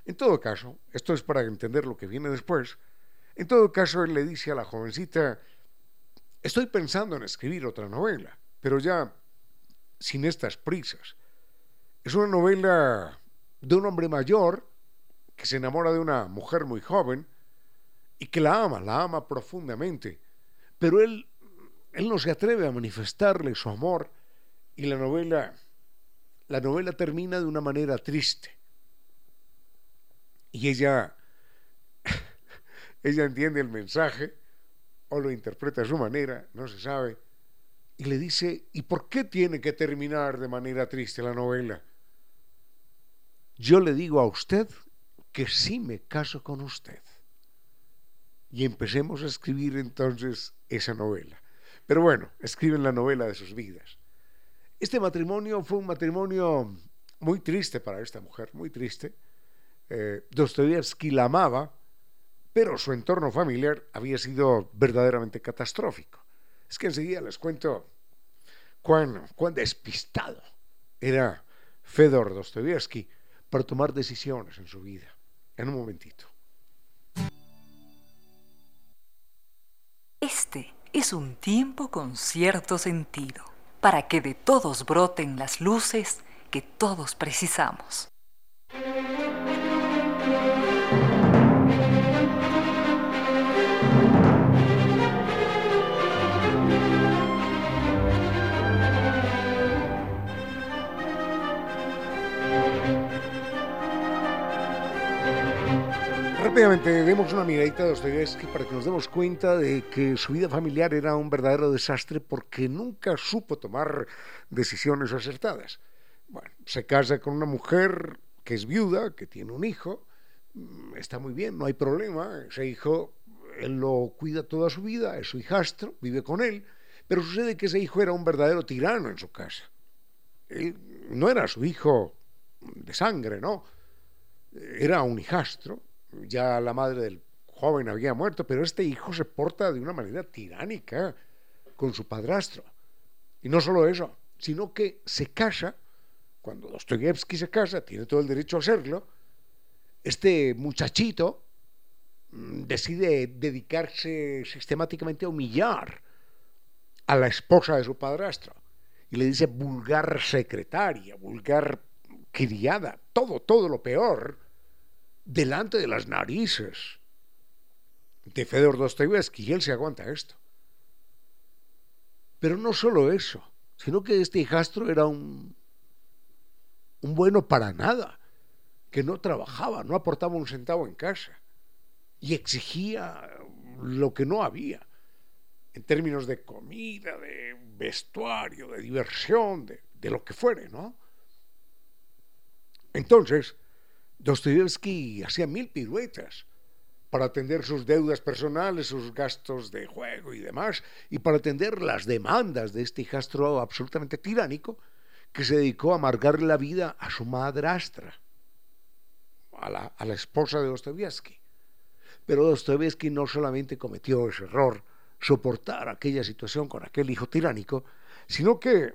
Speaker 1: En todo caso, esto es para entender lo que viene después, en todo caso él le dice a la jovencita, estoy pensando en escribir otra novela, pero ya sin estas prisas. Es una novela de un hombre mayor que se enamora de una mujer muy joven y que la ama, la ama profundamente, pero él, él no se atreve a manifestarle su amor y la novela, la novela termina de una manera triste. Y ella, ella entiende el mensaje o lo interpreta a su manera, no se sabe, y le dice, ¿y por qué tiene que terminar de manera triste la novela? Yo le digo a usted que sí me caso con usted. Y empecemos a escribir entonces esa novela. Pero bueno, escriben la novela de sus vidas. Este matrimonio fue un matrimonio muy triste para esta mujer, muy triste. Eh, la amaba, pero su entorno familiar había sido verdaderamente catastrófico. Es que enseguida les cuento cuán, cuán despistado era Fedor Dostoyevsky para tomar decisiones en su vida. En un momentito.
Speaker 3: Es un tiempo con cierto sentido, para que de todos broten las luces que todos precisamos.
Speaker 1: Rápidamente demos una miradita a Dostoyevsky para que nos demos cuenta de que su vida familiar era un verdadero desastre porque nunca supo tomar decisiones acertadas. Bueno, se casa con una mujer que es viuda, que tiene un hijo, mm, está muy bien, no hay problema, ese hijo él lo cuida toda su vida, es su hijastro, vive con él, pero sucede que ese hijo era un verdadero tirano en su casa. Él no era su hijo de sangre, ¿no? Era un hijastro, ya la madre del joven había muerto, pero este hijo se porta de una manera tiránica con su padrastro. Y no solo eso, sino que se casa, cuando Dostoyevsky se casa, tiene todo el derecho a hacerlo, este muchachito mm, decide dedicarse sistemáticamente a humillar a la esposa de su padrastro. Y le dice vulgar secretaria, vulgar criada, todo, todo lo peor delante de las narices de Fedor Dostoyevsky y él se aguanta esto. Pero no solo eso, sino que este hijastro era un, un bueno para nada, que no trabajaba, no aportaba un centavo en casa y exigía lo que no había en términos de comida, de vestuario, de diversión, de, de lo que fuere, ¿no? Entonces, Dostoyevsky hacía mil piruetas para atender sus deudas personales, sus gastos de juego y demás, y para atender las demandas de este hijastro absolutamente tiránico que se dedicó a amargarle la vida a su madrastra, a la, a la esposa de Dostoyevsky. Pero Dostoyevsky no solamente cometió ese error, soportar aquella situación con aquel hijo tiránico, sino que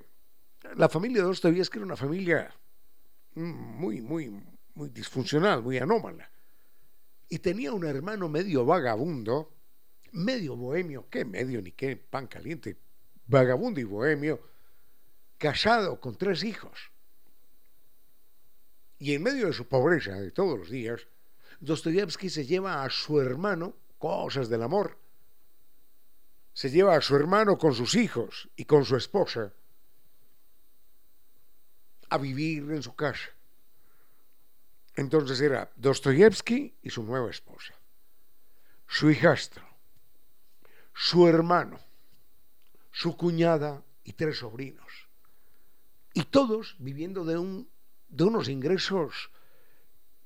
Speaker 1: la familia de Dostoyevsky era una familia muy, muy, muy disfuncional, muy anómala. Y tenía un hermano medio vagabundo, medio bohemio, qué medio ni qué pan caliente, vagabundo y bohemio, casado con tres hijos. Y en medio de su pobreza de todos los días, Dostoyevsky se lleva a su hermano cosas del amor. Se lleva a su hermano con sus hijos y con su esposa a vivir en su casa. Entonces era Dostoyevsky y su nueva esposa, su hijastro, su hermano, su cuñada y tres sobrinos. Y todos viviendo de, un, de unos ingresos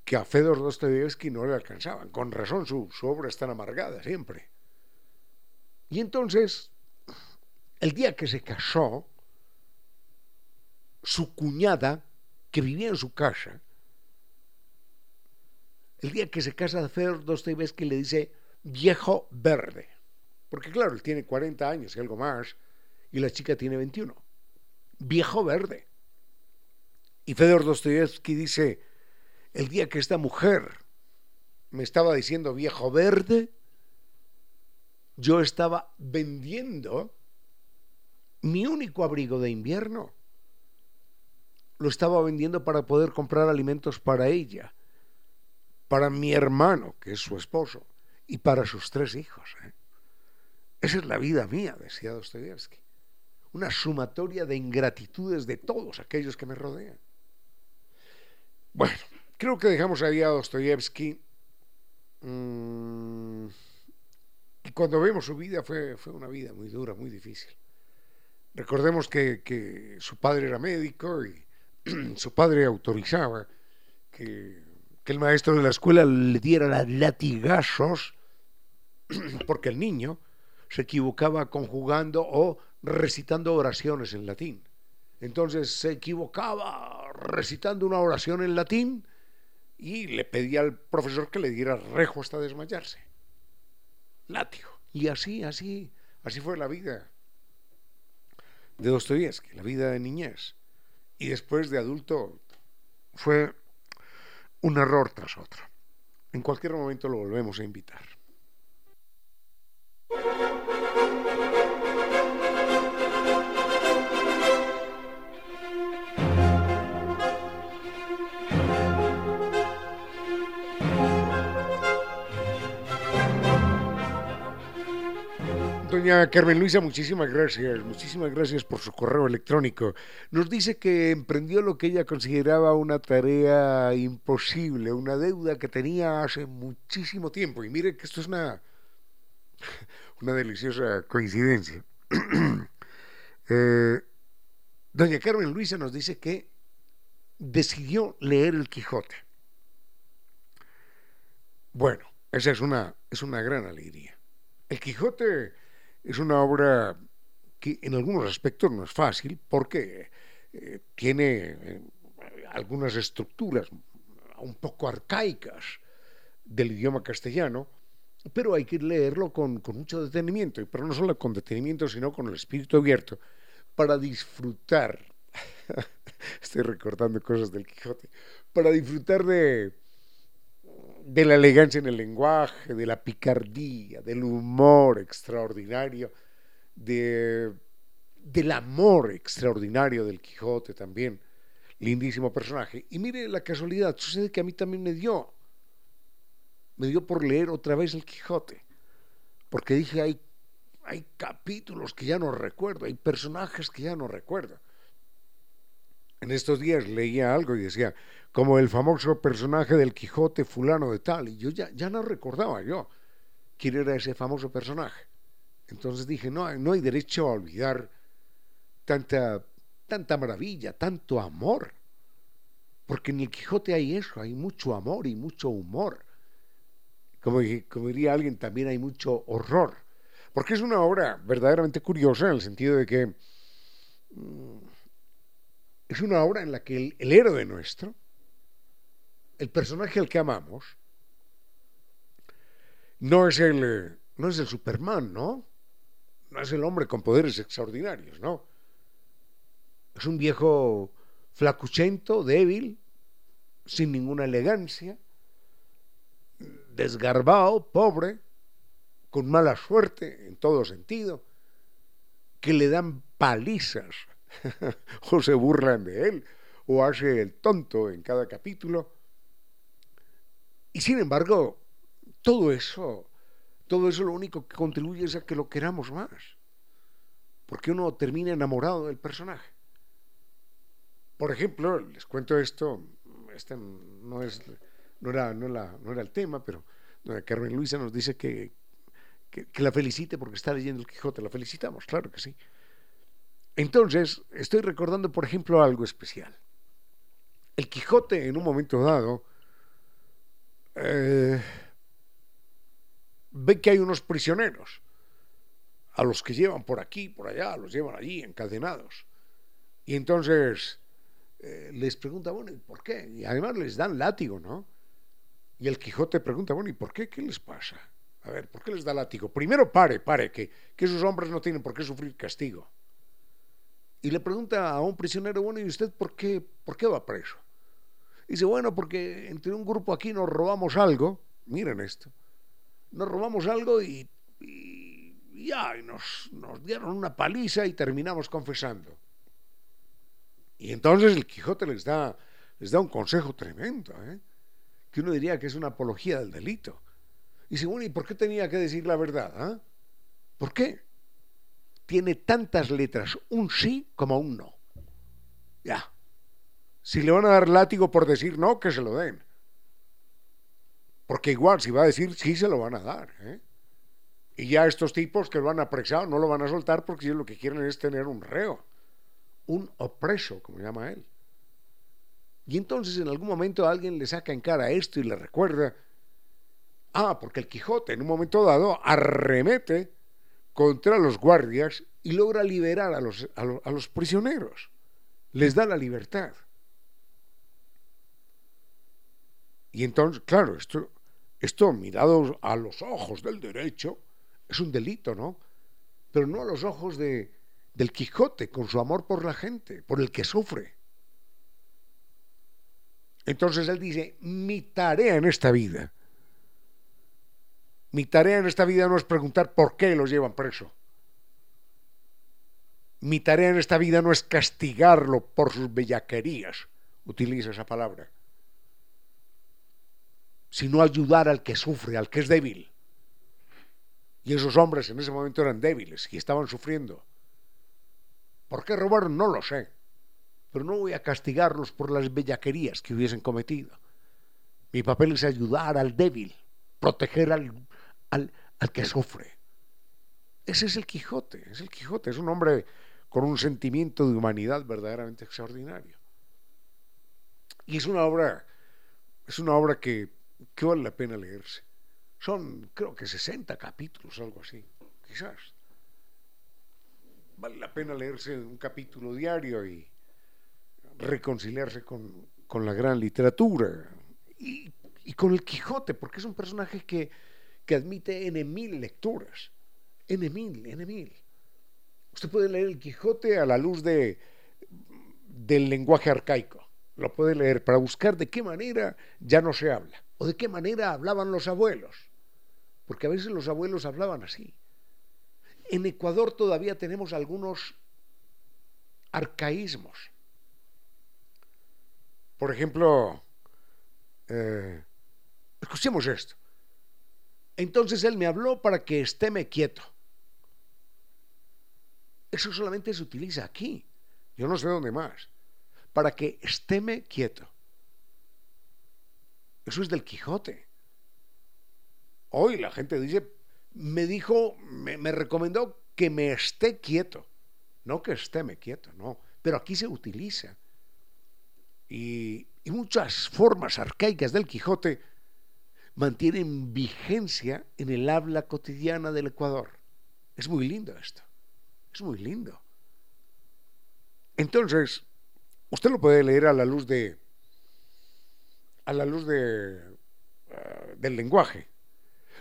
Speaker 1: que a Fedor Dostoyevsky no le alcanzaban. Con razón su, su obra es tan amargada siempre. Y entonces, el día que se casó, su cuñada, que vivía en su casa, el día que se casa Fedor Dostoyevsky le dice viejo verde. Porque claro, él tiene 40 años y algo más, y la chica tiene 21. Viejo verde. Y Fedor Dostoyevsky dice, el día que esta mujer me estaba diciendo viejo verde, yo estaba vendiendo mi único abrigo de invierno. Lo estaba vendiendo para poder comprar alimentos para ella, para mi hermano, que es su esposo, y para sus tres hijos. ¿eh? Esa es la vida mía, decía Dostoyevsky. Una sumatoria de ingratitudes de todos aquellos que me rodean. Bueno, creo que dejamos ahí a Dostoyevsky. Mm, y cuando vemos su vida fue, fue una vida muy dura, muy difícil. Recordemos que, que su padre era médico y su padre autorizaba que, que, el maestro de la escuela le diera latigazos porque el niño se equivocaba conjugando o recitando oraciones en latín. Entonces se equivocaba recitando una oración en latín y le pedía al profesor que le diera rejo hasta desmayarse. Látigo. Y así, así, así fue la vida de Dostoyevsky, la vida de niñez. Y después de adulto fue un error tras otro. En cualquier momento lo volvemos a invitar. Doña Carmen Luisa, muchísimas gracias, muchísimas gracias por su correo electrónico. Nos dice que emprendió lo que ella consideraba una tarea imposible, una deuda que tenía hace muchísimo tiempo. Y mire que esto es una, una deliciosa coincidencia. eh, doña Carmen Luisa nos dice que decidió leer el Quijote. Bueno, esa es una, es una gran alegría. El Quijote es una obra que en algunos aspectos no es fácil porque eh, tiene eh, algunas estructuras un poco arcaicas del idioma castellano, pero hay que leerlo con, con mucho detenimiento, pero no solo con detenimiento, sino con el espíritu abierto, para disfrutar, estoy recordando cosas del Quijote, para disfrutar de, de la elegancia en el lenguaje, de la picardía, del humor extraordinario, de, del amor extraordinario del Quijote también. Lindísimo personaje. Y mire la casualidad, sucede que a mí también me dio, me dio por leer otra vez el Quijote, porque dije, hay, hay capítulos que ya no recuerdo, hay personajes que ya no recuerdo. En estos días leía algo y decía, como el famoso personaje del Quijote fulano de tal, y yo ya, ya no recordaba yo quién era ese famoso personaje. Entonces dije, no, no hay derecho a olvidar tanta, tanta maravilla, tanto amor, porque en el Quijote hay eso, hay mucho amor y mucho humor. Como, como diría alguien, también hay mucho horror, porque es una obra verdaderamente curiosa en el sentido de que... Es una obra en la que el, el héroe nuestro, el personaje al que amamos, no es el, no es el Superman, ¿no? No es el hombre con poderes extraordinarios, ¿no? Es un viejo flacuchento, débil, sin ninguna elegancia, desgarbado, pobre, con mala suerte en todo sentido, que le dan palizas o se burlan de él, o hace el tonto en cada capítulo. Y sin embargo, todo eso, todo eso lo único que contribuye es a que lo queramos más, porque uno termina enamorado del personaje. Por ejemplo, les cuento esto, este no, es, no, era, no, la, no era el tema, pero Carmen Luisa nos dice que, que, que la felicite porque está leyendo el Quijote. La felicitamos, claro que sí. Entonces, estoy recordando, por ejemplo, algo especial. El Quijote, en un momento dado, eh, ve que hay unos prisioneros, a los que llevan por aquí, por allá, los llevan allí, encadenados. Y entonces eh, les pregunta, bueno, ¿y por qué? Y además les dan látigo, ¿no? Y el Quijote pregunta, bueno, ¿y por qué? ¿Qué les pasa? A ver, ¿por qué les da látigo? Primero pare, pare, que, que esos hombres no tienen por qué sufrir castigo. Y le pregunta a un prisionero, bueno, ¿y usted por qué, por qué va preso? dice, bueno, porque entre un grupo aquí nos robamos algo, miren esto, nos robamos algo y, ya, nos, nos dieron una paliza y terminamos confesando. Y entonces el Quijote les da, les da un consejo tremendo, ¿eh? que uno diría que es una apología del delito. Y dice, bueno, ¿y por qué tenía que decir la verdad? Ah? ¿Por qué? Tiene tantas letras, un sí como un no. Ya. Si le van a dar látigo por decir no, que se lo den. Porque igual, si va a decir sí, se lo van a dar. ¿eh? Y ya estos tipos que lo han apresado no lo van a soltar porque ellos lo que quieren es tener un reo, un opreso, como llama él. Y entonces en algún momento alguien le saca en cara esto y le recuerda, ah, porque el Quijote en un momento dado arremete contra los guardias y logra liberar a los, a los prisioneros, les da la libertad. Y entonces, claro, esto, esto mirado a los ojos del derecho es un delito, ¿no? Pero no a los ojos de, del Quijote, con su amor por la gente, por el que sufre. Entonces él dice, mi tarea en esta vida, mi tarea en esta vida no es preguntar por qué los llevan preso. Mi tarea en esta vida no es castigarlo por sus bellaquerías, utiliza esa palabra sino ayudar al que sufre, al que es débil. Y esos hombres en ese momento eran débiles y estaban sufriendo. ¿Por qué robaron? No lo sé. Pero no voy a castigarlos por las bellaquerías que hubiesen cometido. Mi papel es ayudar al débil, proteger al, al, al que sufre. Ese es el Quijote, es el Quijote, es un hombre con un sentimiento de humanidad verdaderamente extraordinario. Y es una obra, es una obra que que vale la pena leerse. Son, creo que 60 capítulos, algo así, quizás. Vale la pena leerse un capítulo diario y reconciliarse con, con la gran literatura y, y, con el Quijote, porque es un personaje que, que admite N mil lecturas. N mil, N mil. Usted puede leer el Quijote a la luz de, del lenguaje arcaico. Lo puede leer para buscar de qué manera ya no se habla o de qué manera hablaban los abuelos, porque a veces los abuelos hablaban así. En Ecuador todavía tenemos algunos arcaísmos. Por ejemplo, eh, escuchemos esto. Entonces él me habló para que estéme quieto. Eso solamente se utiliza aquí. Yo no sé dónde más. Para que estéme quieto. Eso es del Quijote. Hoy la gente dice, me dijo, me, recomendó que me esté quieto. No que estéme quieto, no. Pero aquí se utiliza. Y, muchas formas arcaicas del Quijote mantienen vigencia en el habla cotidiana del Ecuador. Es muy lindo esto. Es muy lindo. Entonces, usted lo puede leer a la luz de a la luz de, ah, del lenguaje.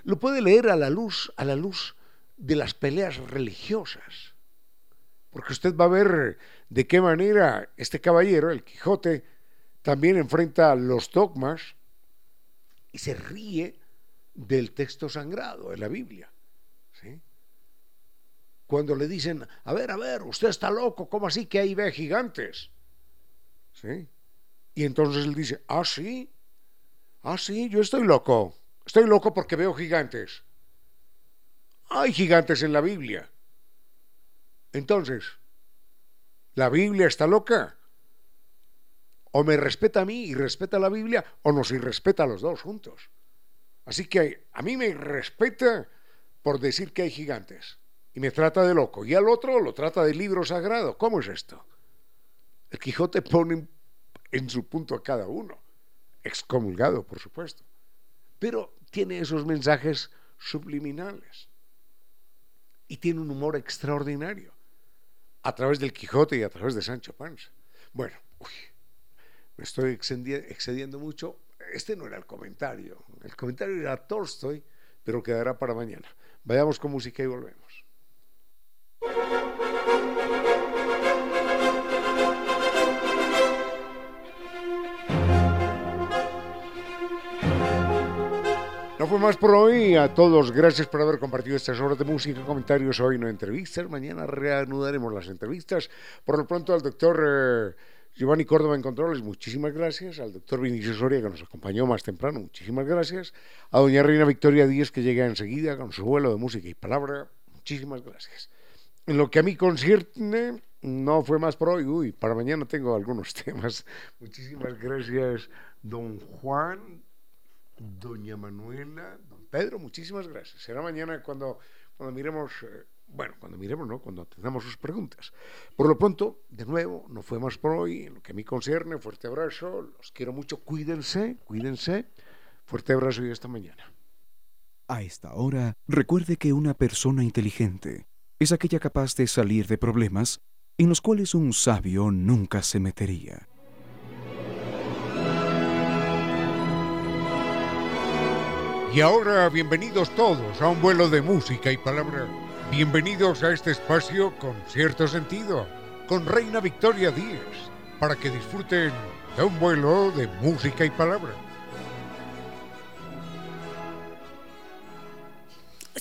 Speaker 1: Lo puede leer a la luz, a la luz de las peleas religiosas. Porque usted va a ver de qué manera este caballero, el Quijote, también enfrenta los dogmas y se ríe del texto sangrado de la Biblia. Cuando le dicen, a ver, a ver, usted está loco, ¿cómo así que ahí ve gigantes? ¿Sí? Y entonces él dice, ah, sí, Ah, sí, yo estoy loco. Estoy loco porque veo gigantes. Hay gigantes en la Biblia. Entonces, ¿la Biblia está loca? O me respeta a mí y respeta la Biblia, o nos irrespeta a los dos juntos. Así que a mí me respeta por decir que hay gigantes y me trata de loco, y al otro lo trata de libro sagrado. ¿Cómo es esto? El Quijote pone en su punto a cada uno excomulgado, por supuesto, pero tiene esos mensajes subliminales y tiene un humor extraordinario a través del Quijote y a través de Sancho Panza. Bueno, me estoy excediendo mucho. este no era el comentario. El comentario era Tolstoy, pero quedará para mañana. Vayamos con música y volvemos. No fue más por hoy. A todos, gracias por haber compartido estas horas de música, comentarios hoy, no entrevistas. Mañana reanudaremos las entrevistas. Por lo pronto, al doctor eh, Giovanni Córdoba en Controles, muchísimas gracias. Al doctor Vinicius Soria, que nos acompañó más temprano, muchísimas gracias. A doña Reina Victoria Díez, que llega enseguida con su vuelo de música y palabra, muchísimas gracias. En lo que a mí concierne, no fue más por hoy. Uy, para mañana tengo algunos temas. Muchísimas gracias, don Juan doña Manuela, don Pedro, muchísimas gracias. Será mañana cuando, cuando miremos, eh, bueno, cuando miremos, ¿no? Cuando tengamos sus preguntas. Por lo pronto, de nuevo, no fue más por hoy. En lo que a mí concierne, fuerte abrazo, los quiero mucho, cuídense, cuídense. Fuerte abrazo y hasta mañana.
Speaker 4: A esta hora, recuerde que una persona inteligente es aquella capaz de salir de problemas en los cuales un sabio nunca se metería.
Speaker 1: Y ahora bienvenidos todos a un vuelo de música y palabra. Bienvenidos a este espacio con cierto sentido, con Reina Victoria Díez, para que disfruten de un vuelo de música y palabra.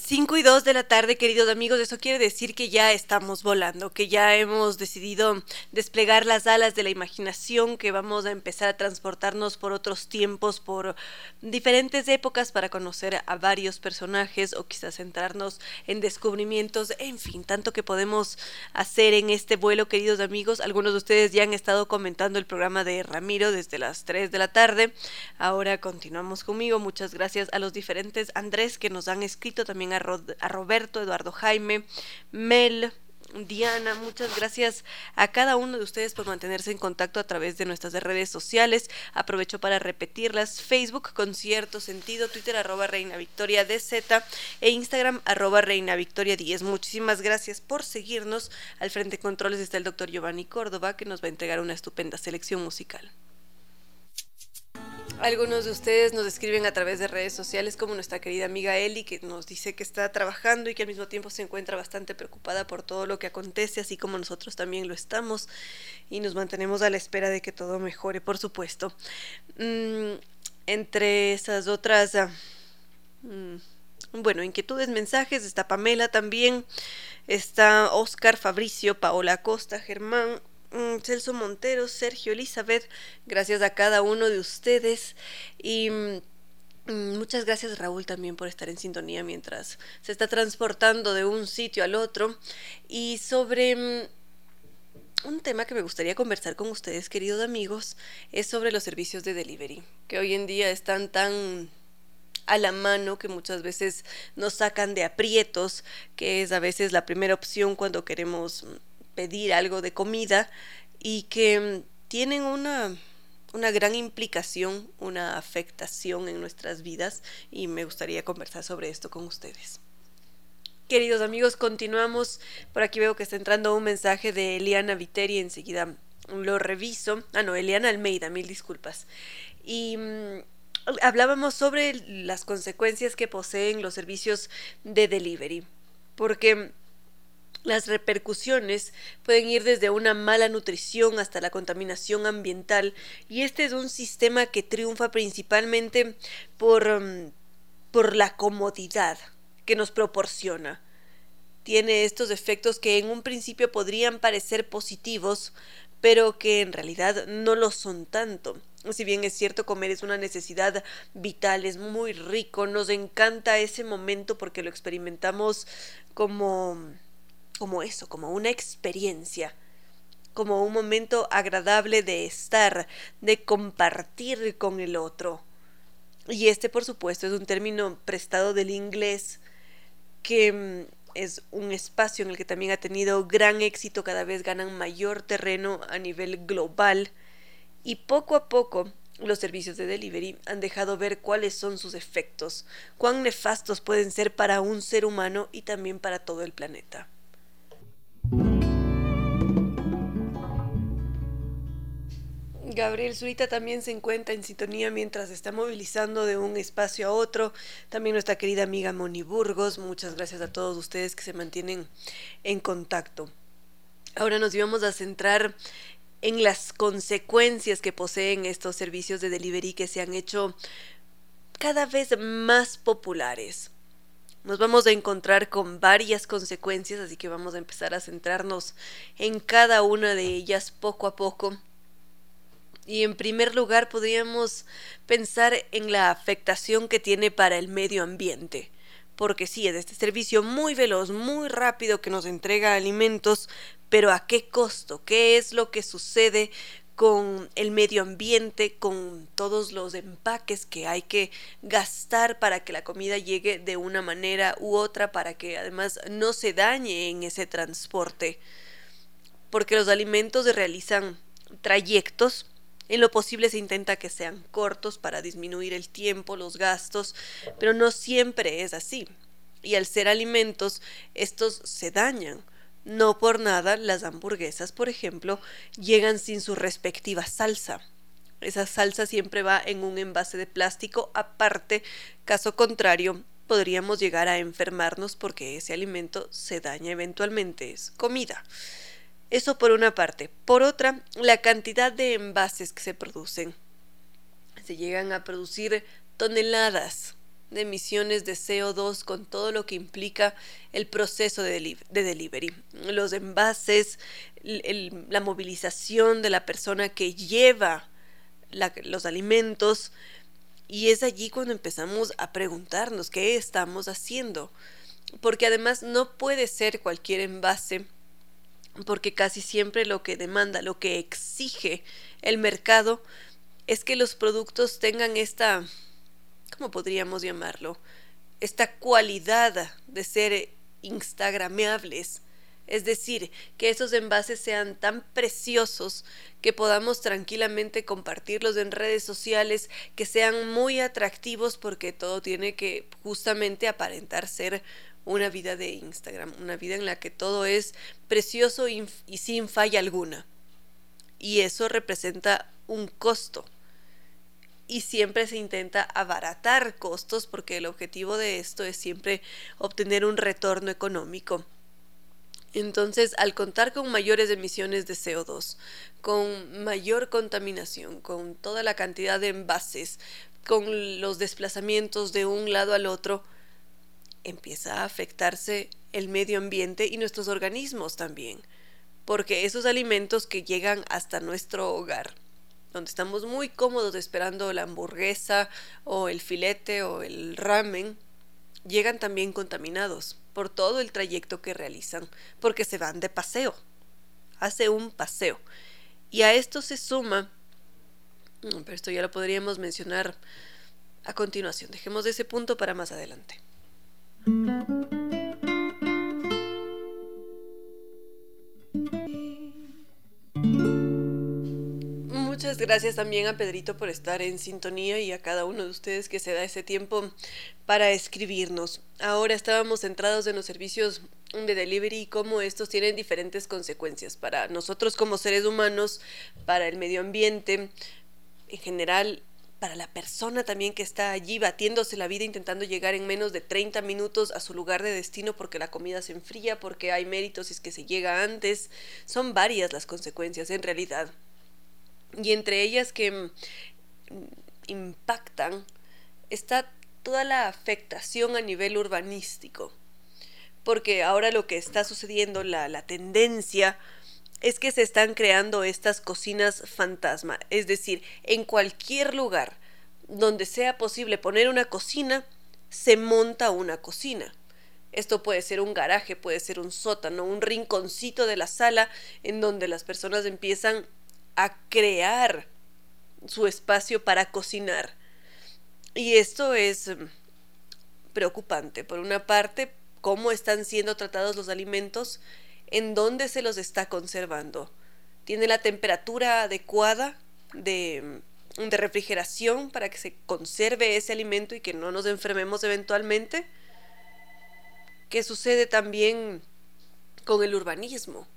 Speaker 6: 5 y 2 de la tarde, queridos amigos, eso quiere decir que ya estamos volando, que ya hemos decidido desplegar las alas de la imaginación, que vamos a empezar a transportarnos por otros tiempos, por diferentes épocas para conocer a varios personajes o quizás centrarnos en descubrimientos, en fin, tanto que podemos hacer en este vuelo, queridos amigos. Algunos de ustedes ya han estado comentando el programa de Ramiro desde las 3 de la tarde. Ahora continuamos conmigo. Muchas gracias a los diferentes Andrés que nos han escrito también a, Roberto, Eduardo Jaime, Mel, Diana, muchas gracias a cada uno de ustedes por mantenerse en contacto a través de nuestras redes sociales. Aprovecho para repetirlas. Facebook con cierto sentido, Twitter arroba Reina Victoria DZ e Instagram arroba Reina Victoria 10. Muchísimas gracias por seguirnos. Al frente de controles está el doctor Giovanni Córdoba que nos va a entregar una estupenda selección musical. Algunos de ustedes nos escriben a través de redes sociales como nuestra querida amiga Eli, que nos dice que está trabajando y que al mismo tiempo se encuentra bastante preocupada por todo lo que acontece, así como nosotros también lo estamos, y nos mantenemos a la espera de que todo mejore, por supuesto. Mm, entre esas otras, ah, mm, bueno, inquietudes, mensajes, está Pamela también, está Oscar, Fabricio, Paola Costa, Germán, Celso Montero, Sergio, Elizabeth, gracias a cada uno de ustedes. Y mm, mm, muchas gracias Raúl también por estar en sintonía mientras se está transportando de un sitio al otro. Y sobre un tema que me gustaría conversar con ustedes, queridos amigos, es sobre los servicios de delivery, que hoy en día están tan a la mano que muchas veces nos sacan de aprietos, que es a veces la primera opción cuando queremos pedir algo de comida y que mm, tienen una, una gran implicación, una afectación en nuestras vidas y me gustaría conversar sobre esto con ustedes. Queridos amigos, continuamos. Por aquí veo que está entrando un mensaje de Eliana Viteri, enseguida lo reviso. Ah, no, Eliana Almeida, mil disculpas. Y mm, hablábamos sobre las consecuencias que poseen los servicios de delivery. Porque las repercusiones pueden ir desde una mala nutrición hasta la contaminación ambiental y este es un sistema que triunfa principalmente por, um, por la comodidad que nos proporciona. Tiene estos efectos que en un principio podrían parecer positivos, pero que en realidad no lo son tanto. Si bien es cierto comer es una necesidad vital, es muy rico, nos encanta ese momento porque lo experimentamos como como eso, como una experiencia, como un momento agradable de estar, de compartir con el otro. Y este, por supuesto, es un término prestado del inglés que mm, es un espacio en el que también ha tenido gran éxito, cada vez ganan mayor terreno a nivel global y poco a poco los servicios de delivery han dejado ver cuáles son sus efectos, cuán nefastos pueden ser para un ser humano y también para todo el planeta. Gabriel Zurita también se encuentra en sintonía mientras está movilizando de un espacio a otro. También nuestra querida amiga Moni Burgos. Muchas gracias a todos ustedes que se mantienen en contacto. Ahora nos íbamos a centrar en las consecuencias que poseen estos servicios de delivery que se han hecho cada vez más populares. Nos vamos a encontrar con varias consecuencias, así que vamos a empezar a centrarnos en cada una de ellas poco a poco y en primer lugar podríamos pensar en la afectación que tiene para el medio ambiente. Porque sí, es este servicio muy veloz, muy rápido que nos entrega alimentos, pero ¿a qué costo? ¿Qué es lo que sucede con el medio ambiente, con todos los empaques que hay que gastar para que la comida llegue de una manera u otra, para que además no se dañe en ese transporte? Porque los alimentos realizan trayectos en lo posible se intenta que sean cortos para disminuir el tiempo, los gastos, pero no siempre es así. Y al ser alimentos, estos se dañan. No por nada las hamburguesas, por ejemplo, llegan sin su respectiva salsa. Esa salsa siempre va en un envase de plástico aparte, caso contrario, podríamos llegar a enfermarnos porque ese alimento se daña eventualmente, es comida. Eso por una parte. Por otra, la cantidad de envases que se producen. Se llegan a producir toneladas de emisiones de CO2 con todo lo que implica el proceso de, delivery. Los envases, la movilización de la persona que lleva los alimentos. Y es allí cuando empezamos a preguntarnos qué estamos haciendo. Porque además no puede ser cualquier envase porque casi siempre lo que demanda, lo que exige el mercado es que los productos tengan esta, ¿cómo podríamos llamarlo? Esta cualidad de ser instagrameables. Es decir, que esos envases sean tan preciosos que podamos tranquilamente compartirlos en redes sociales, que sean muy atractivos porque todo tiene que justamente aparentar ser una vida de Instagram, una vida en la que todo es precioso y, sin falla alguna. Y eso representa un costo. Y siempre se intenta abaratar costos porque el objetivo de esto es siempre obtener un retorno económico. Entonces, al contar con mayores emisiones de CO2, con mayor contaminación, con toda la cantidad de envases, con los desplazamientos de un lado al otro, empieza a afectarse el medio ambiente y nuestros organismos también, porque esos alimentos que llegan hasta nuestro hogar, donde estamos muy cómodos esperando la hamburguesa o el filete o el ramen, llegan también contaminados por todo el trayecto que realizan, porque se van de paseo, hace un paseo. Y a esto se suma, mm, pero esto ya lo podríamos mencionar a continuación, dejemos ese punto para más adelante. Muchas gracias también a Pedrito por estar en sintonía y a cada uno de ustedes que se da ese tiempo para escribirnos. Ahora estábamos centrados en los servicios de delivery y cómo estos tienen diferentes consecuencias para nosotros como seres humanos, para el medio ambiente, en general para la persona también que está allí batiéndose la vida intentando llegar en menos de 30 minutos a su lugar de destino porque la comida se enfría, porque hay méritos si es que se llega antes. Son varias las consecuencias en realidad. Y entre ellas que mm, impactan está toda la afectación a nivel urbanístico. Porque ahora lo que está sucediendo, la, la tendencia es que se están creando estas cocinas fantasma, es decir, en cualquier lugar donde sea posible poner una cocina, se monta una cocina. Esto puede ser un garaje, puede ser un sótano, un rinconcito de la sala en donde las personas empiezan a crear su espacio para cocinar. Y esto es mm, preocupante. Por una parte, cómo están siendo tratados los alimentos en dónde se los está conservando. Tiene la temperatura adecuada de, de refrigeración para que se conserve ese alimento y que no nos enfermemos eventualmente. ¿Qué sucede también con el urbanismo?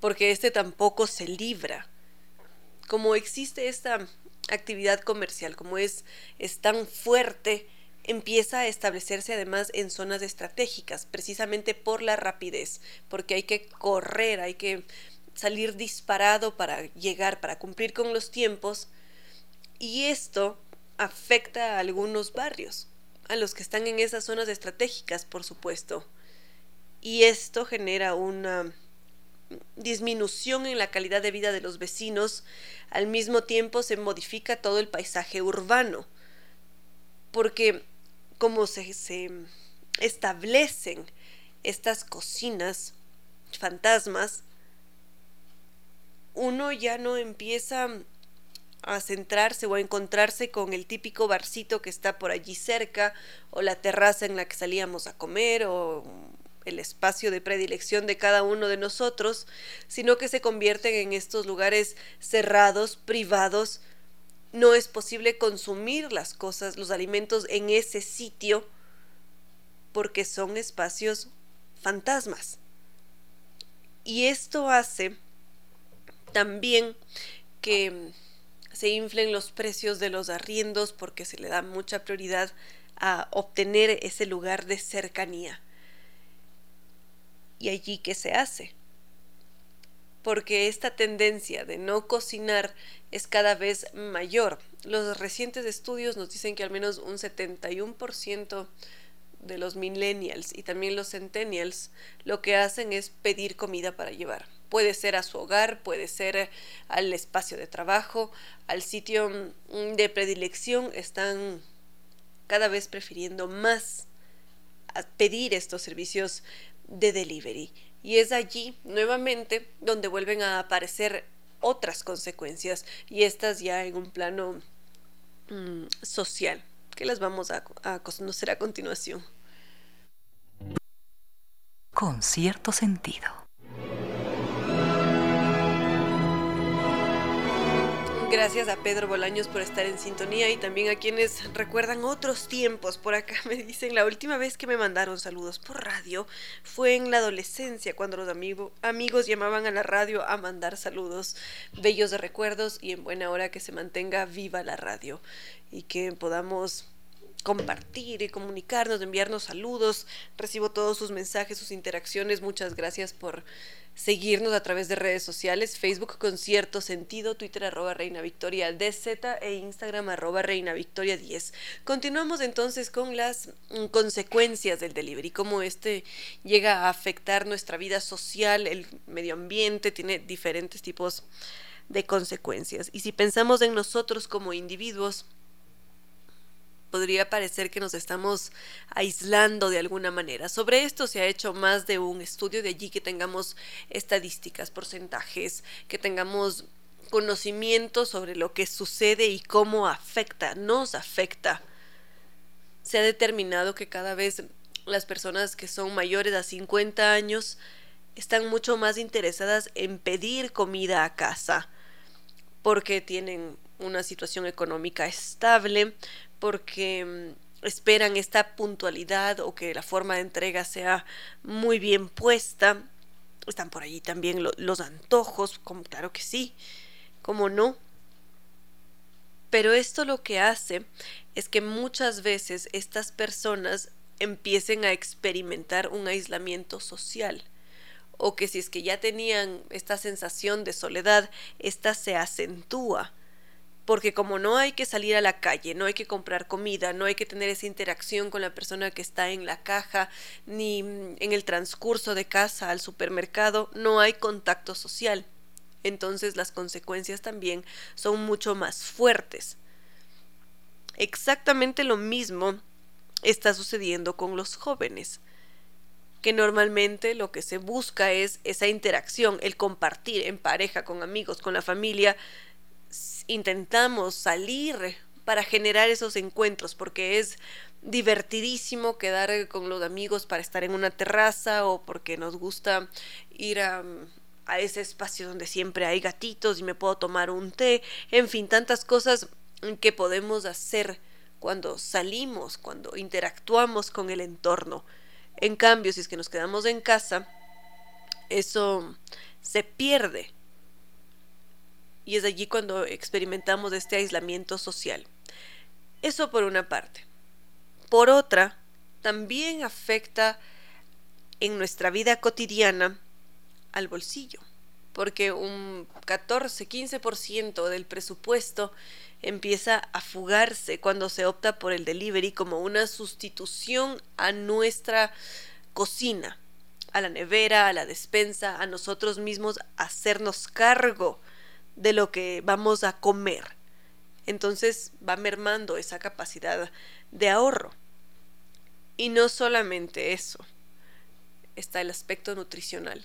Speaker 6: Porque este tampoco se libra. Como existe esta actividad comercial, como es, es tan fuerte, empieza a establecerse además en zonas estratégicas, precisamente por la rapidez, porque hay que correr, hay que salir disparado para llegar, para cumplir con los tiempos, y esto afecta a algunos barrios, a los que están en esas zonas estratégicas, por supuesto. Y esto genera una disminución en la calidad de vida de los vecinos, al mismo tiempo se modifica todo el paisaje urbano, porque como se, establecen estas cocinas fantasmas, uno ya no empieza a centrarse o a encontrarse con el típico barcito que está por allí cerca o la terraza en la que salíamos a comer o el espacio de predilección de cada uno de nosotros, sino que se convierten en estos lugares cerrados, privados. No es posible consumir las cosas, los alimentos en ese sitio porque son espacios fantasmas. Y esto hace también que se inflen los precios de los arriendos porque se le da mucha prioridad a obtener ese lugar de cercanía. ¿Y allí qué se hace? Porque esta tendencia de no cocinar es cada vez mayor. Los recientes estudios nos dicen que al menos un 71% de los millennials y también los centennials lo que hacen es pedir comida para llevar. Puede ser a su hogar, puede ser al espacio de trabajo, al sitio mm, de predilección. Están cada vez prefiriendo más pedir estos servicios de delivery. Y es allí nuevamente donde vuelven a aparecer otras consecuencias y estas ya en un plano mm, social que las vamos a, a conocer a continuación.
Speaker 3: Con cierto sentido.
Speaker 6: Gracias a Pedro Bolaños por estar en sintonía y también a quienes recuerdan otros tiempos. Por acá me dicen, la última vez que me mandaron saludos por radio fue en la adolescencia, cuando los amigos llamaban a la radio a mandar saludos bellos de recuerdos y en buena hora que se mantenga viva la radio y que podamos compartir y comunicarnos, enviarnos saludos. Recibo todos sus mensajes, sus interacciones. Muchas gracias por seguirnos a través de redes sociales, Facebook con cierto sentido, Twitter arroba Reina Victoria DZ e Instagram arroba Reina Victoria 10. Continuamos entonces con las mm, consecuencias del delivery, cómo este llega a afectar nuestra vida social, el medio ambiente, tiene diferentes tipos de consecuencias. Y si pensamos en nosotros como individuos, podría parecer que nos estamos aislando de alguna manera. Sobre esto se ha hecho más de un estudio, de allí que tengamos estadísticas, porcentajes, que tengamos conocimiento sobre lo que sucede y cómo afecta, nos afecta. Se ha determinado que cada vez las personas que son mayores a 50 años están mucho más interesadas en pedir comida a casa porque tienen una situación económica estable, porque mm, esperan esta puntualidad o que la forma de entrega sea muy bien puesta. Están por allí también los antojos, como claro que sí, como no. Pero esto lo que hace es que muchas veces estas personas empiecen a experimentar un aislamiento social o que si es que ya tenían esta sensación de soledad, esta se acentúa porque como no hay que salir a la calle, no hay que comprar comida, no hay que tener esa interacción con la persona que está en la caja, ni en el transcurso de casa al supermercado, no hay contacto social. Entonces las consecuencias también son mucho más fuertes. Exactamente lo mismo está sucediendo con los jóvenes que normalmente lo que se busca es esa interacción, el compartir en pareja, con amigos, con la familia, intentamos salir para generar esos encuentros, porque es divertidísimo quedar con los amigos para estar en una terraza o porque nos gusta ir a, ese espacio donde siempre hay gatitos y me puedo tomar un té, en fin, tantas cosas que podemos hacer cuando salimos, cuando interactuamos con el entorno. En cambio, si es que nos quedamos en casa, eso se pierde y es allí cuando experimentamos este aislamiento social. Eso por una parte. Por otra, también afecta en nuestra vida cotidiana al bolsillo, porque un 14-15% del presupuesto empieza a fugarse cuando se opta por el delivery como una sustitución a nuestra cocina, a la nevera, a la despensa, a nosotros mismos hacernos cargo de lo que vamos a comer. Entonces va mermando esa capacidad de ahorro. Y no solamente eso, está el aspecto nutricional,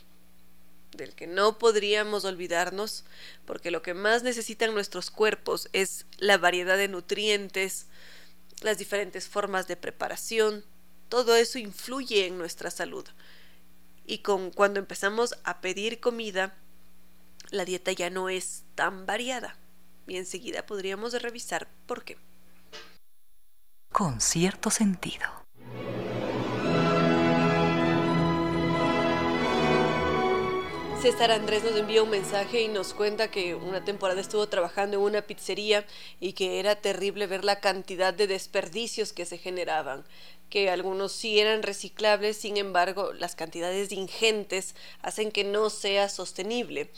Speaker 6: del que no podríamos olvidarnos, porque lo que más necesitan nuestros cuerpos es la variedad de nutrientes, las diferentes formas de preparación, todo eso influye en nuestra salud. Y con cuando empezamos a pedir comida, la dieta ya no es tan variada. Y enseguida podríamos revisar por qué.
Speaker 3: Con cierto sentido.
Speaker 6: César Andrés nos envía un mensaje y nos cuenta que una temporada estuvo trabajando en una pizzería y que era terrible ver la cantidad de desperdicios que se generaban que algunos sí eran reciclables, sin embargo, las cantidades ingentes hacen que no sea sostenible.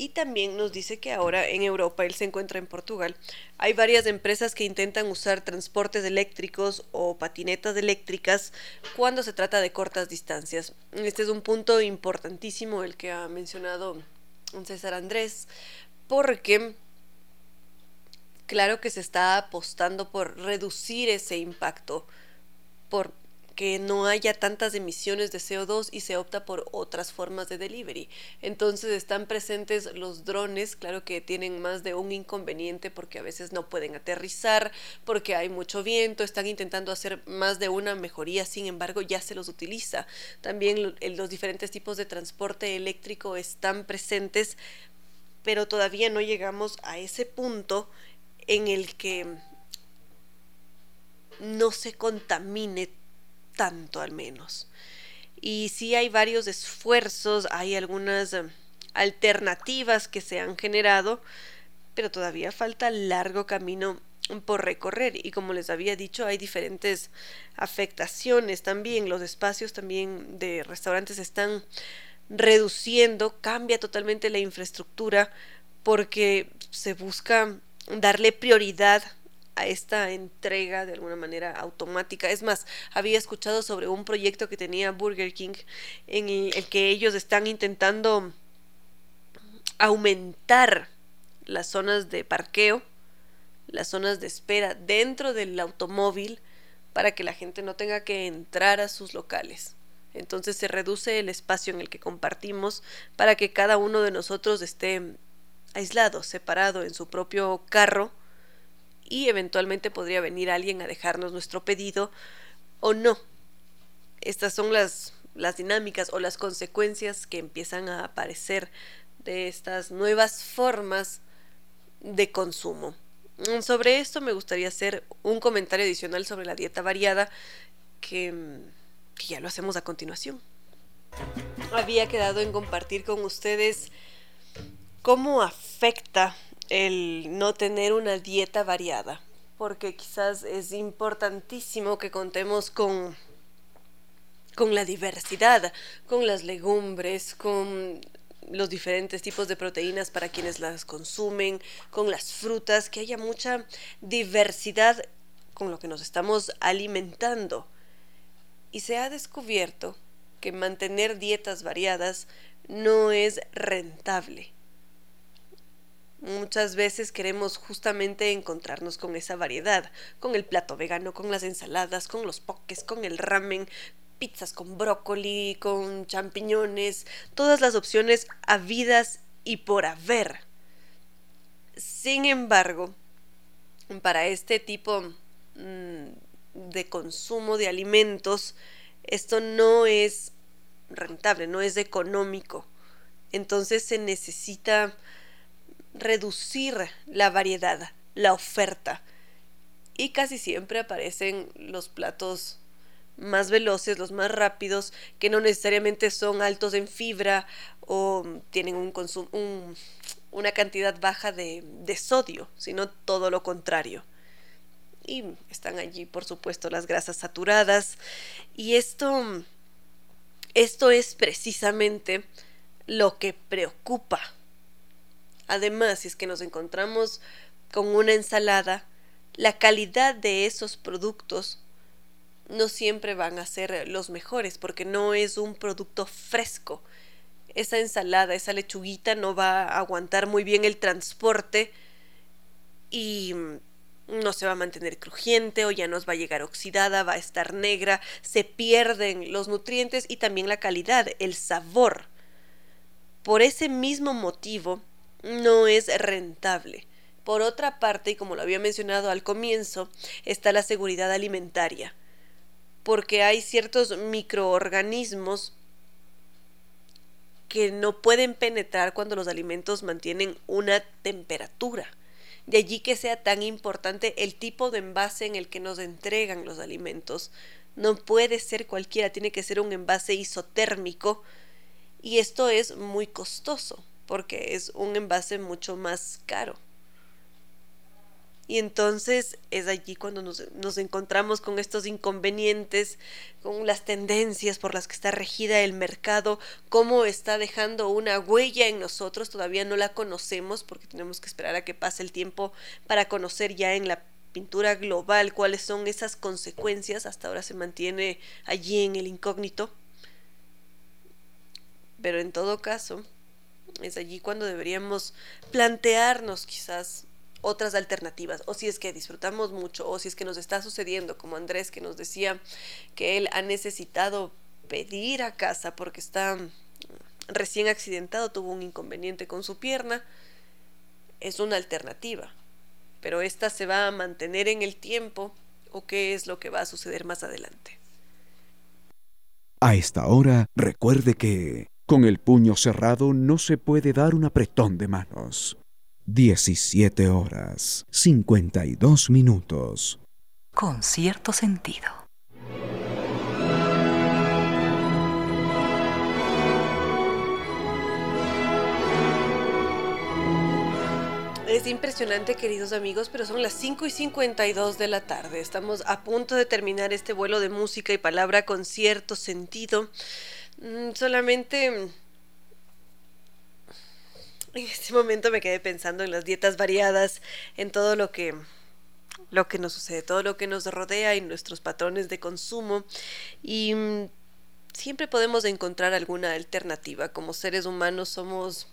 Speaker 6: Y también nos dice que ahora en Europa, él se encuentra en Portugal, hay varias empresas que intentan usar transportes eléctricos o patinetas eléctricas cuando se trata de cortas distancias. Este es un punto importantísimo el que ha mencionado César Andrés, porque claro que se está apostando por reducir ese impacto, por que no haya tantas emisiones de CO2 y se opta por otras formas de delivery. Entonces están presentes los drones, claro que tienen más de un inconveniente porque a veces no pueden aterrizar, porque hay mucho viento, están intentando hacer más de una mejoría, sin embargo ya se los utiliza. También los diferentes tipos de transporte eléctrico están presentes, pero todavía no llegamos a ese punto en el que no se contamine tanto al menos. Y sí hay varios esfuerzos, hay algunas eh, alternativas que se han generado, pero todavía falta largo camino por recorrer y como les había dicho hay diferentes afectaciones también los espacios también de restaurantes están reduciendo cambia totalmente la infraestructura porque se busca darle prioridad a esta entrega de alguna manera automática. Es más, había escuchado sobre un proyecto que tenía Burger King en el que ellos están intentando aumentar las zonas de parqueo, las zonas de espera dentro del automóvil para que la gente no tenga que entrar a sus locales. Entonces se reduce el espacio en el que compartimos para que cada uno de nosotros esté aislado, separado en su propio carro y eventualmente podría venir alguien a dejarnos nuestro pedido o no. Estas son las, las dinámicas o las consecuencias que empiezan a aparecer de estas nuevas formas de consumo. Mm, sobre esto me gustaría hacer un comentario adicional sobre la dieta variada que, que ya lo hacemos a continuación. Había quedado en compartir con ustedes cómo afecta el no tener una dieta variada, porque quizás es importantísimo que contemos con con la diversidad, con las legumbres, con los diferentes tipos de proteínas para quienes las consumen, con las frutas, que haya mucha diversidad con lo que nos estamos alimentando. Y se ha descubierto que mantener dietas variadas no es rentable. Muchas veces queremos justamente encontrarnos con esa variedad, con el plato vegano, con las ensaladas, con los pokés, con el ramen, pizzas con brócoli, con champiñones, todas las opciones habidas y por haber. Sin embargo, para este tipo mm, de consumo de alimentos, esto no es rentable, no es económico. Entonces se necesita reducir la variedad, la oferta. Y casi siempre aparecen los platos más veloces, los más rápidos, que no necesariamente son altos en fibra o tienen un, una cantidad baja de, de sodio, sino todo lo contrario. Y están allí, por supuesto, las grasas saturadas. Y esto, esto es precisamente lo que preocupa. Además, si es que nos encontramos con una ensalada, la calidad de esos productos no siempre van a ser los mejores porque no es un producto fresco. Esa ensalada, esa lechuguita no va a aguantar muy bien el transporte y no se va a mantener crujiente o ya nos va a llegar oxidada, va a estar negra, se pierden los nutrientes y también la calidad, el sabor. Por ese mismo motivo, no es rentable. Por otra parte, y como lo había mencionado al comienzo, está la seguridad alimentaria, porque hay ciertos microorganismos que no pueden penetrar cuando los alimentos mantienen una temperatura. De allí que sea tan importante el tipo de envase en el que nos entregan los alimentos. No puede ser cualquiera, tiene que ser un envase isotérmico y esto es muy costoso porque es un envase mucho más caro. Y entonces es allí cuando nos, encontramos con estos inconvenientes, con las tendencias por las que está regida el mercado, cómo está dejando una huella en nosotros, todavía no la conocemos porque tenemos que esperar a que pase el tiempo para conocer ya en la pintura global cuáles son esas consecuencias, hasta ahora se mantiene allí en el incógnito. Pero en todo caso, es allí cuando deberíamos plantearnos quizás otras alternativas, o si es que disfrutamos mucho, o si es que nos está sucediendo, como Andrés que nos decía que él ha necesitado pedir a casa porque está recién accidentado, tuvo un inconveniente con su pierna, es una alternativa, pero esta se va a mantener en el tiempo o qué es lo que va a suceder más adelante.
Speaker 4: A esta hora, recuerde que con el puño cerrado no se puede dar un apretón de manos. 17 horas 52 minutos.
Speaker 3: Con cierto sentido.
Speaker 6: Es impresionante, queridos amigos, pero son las 5 y 52 de la tarde. Estamos a punto de terminar este vuelo de música y palabra con cierto sentido. Mm, solamente en este momento me quedé pensando en las dietas variadas, en todo lo que lo que nos sucede, todo lo que nos rodea y nuestros patrones de consumo y mm, siempre podemos encontrar alguna alternativa. Como seres humanos somos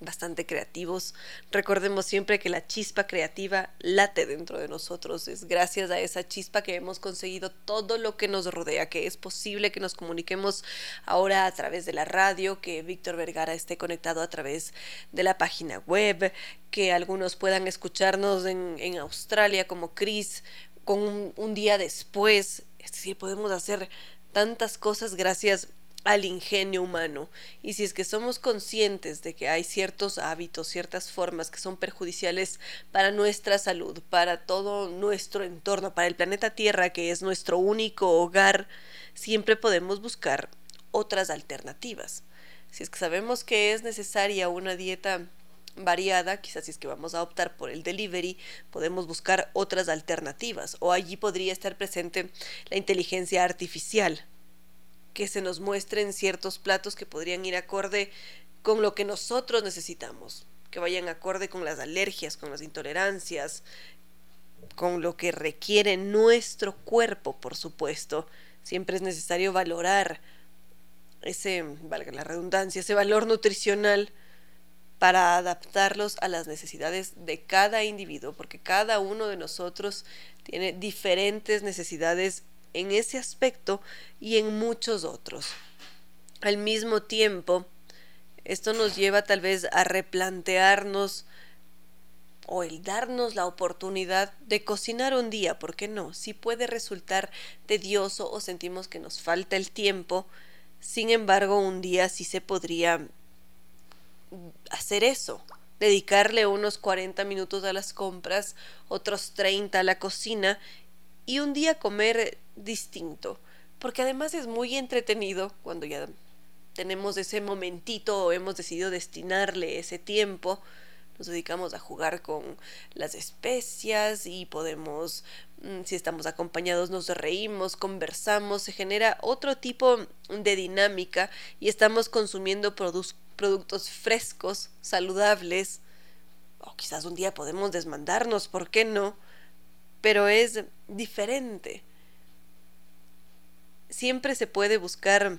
Speaker 6: bastante creativos. Recordemos siempre que la chispa creativa late dentro de nosotros. Es gracias a esa chispa que hemos conseguido todo lo que nos rodea, que es posible que nos comuniquemos ahora a través de la radio, que Víctor Vergara esté conectado a través de la página web, que algunos puedan escucharnos en, en Australia como Chris con un, día después. Es decir, podemos hacer tantas cosas gracias al ingenio humano. Y si es que somos conscientes de que hay ciertos hábitos, ciertas formas que son perjudiciales para nuestra salud, para todo nuestro entorno, para el planeta Tierra, que es nuestro único hogar, siempre podemos buscar otras alternativas. Si es que sabemos que es necesaria una dieta variada, quizás si es que vamos a optar por el delivery, podemos buscar otras alternativas o allí podría estar presente la inteligencia artificial que se nos muestren ciertos platos que podrían ir acorde con lo que nosotros necesitamos, que vayan acorde con las alergias, con las intolerancias, con lo que requiere nuestro cuerpo, por supuesto. Siempre es necesario valorar ese, valga la redundancia, ese valor nutricional para adaptarlos a las necesidades de cada individuo, porque cada uno de nosotros tiene diferentes necesidades en ese aspecto y en muchos otros. Al mismo tiempo, esto nos lleva tal vez a replantearnos o el darnos la oportunidad de cocinar un día, ¿por qué no? Si puede resultar tedioso o sentimos que nos falta el tiempo, sin embargo, un día sí se podría hacer eso, dedicarle unos 40 minutos a las compras, otros 30 a la cocina y un día comer distinto, porque además es muy entretenido cuando ya tenemos ese momentito o hemos decidido destinarle ese tiempo, nos dedicamos a jugar con las especias y podemos, mm, si estamos acompañados, nos reímos, conversamos, se genera otro tipo de dinámica y estamos consumiendo productos frescos, saludables, o quizás un día podemos desmandarnos, ¿por qué no? Pero es diferente. Siempre se puede buscar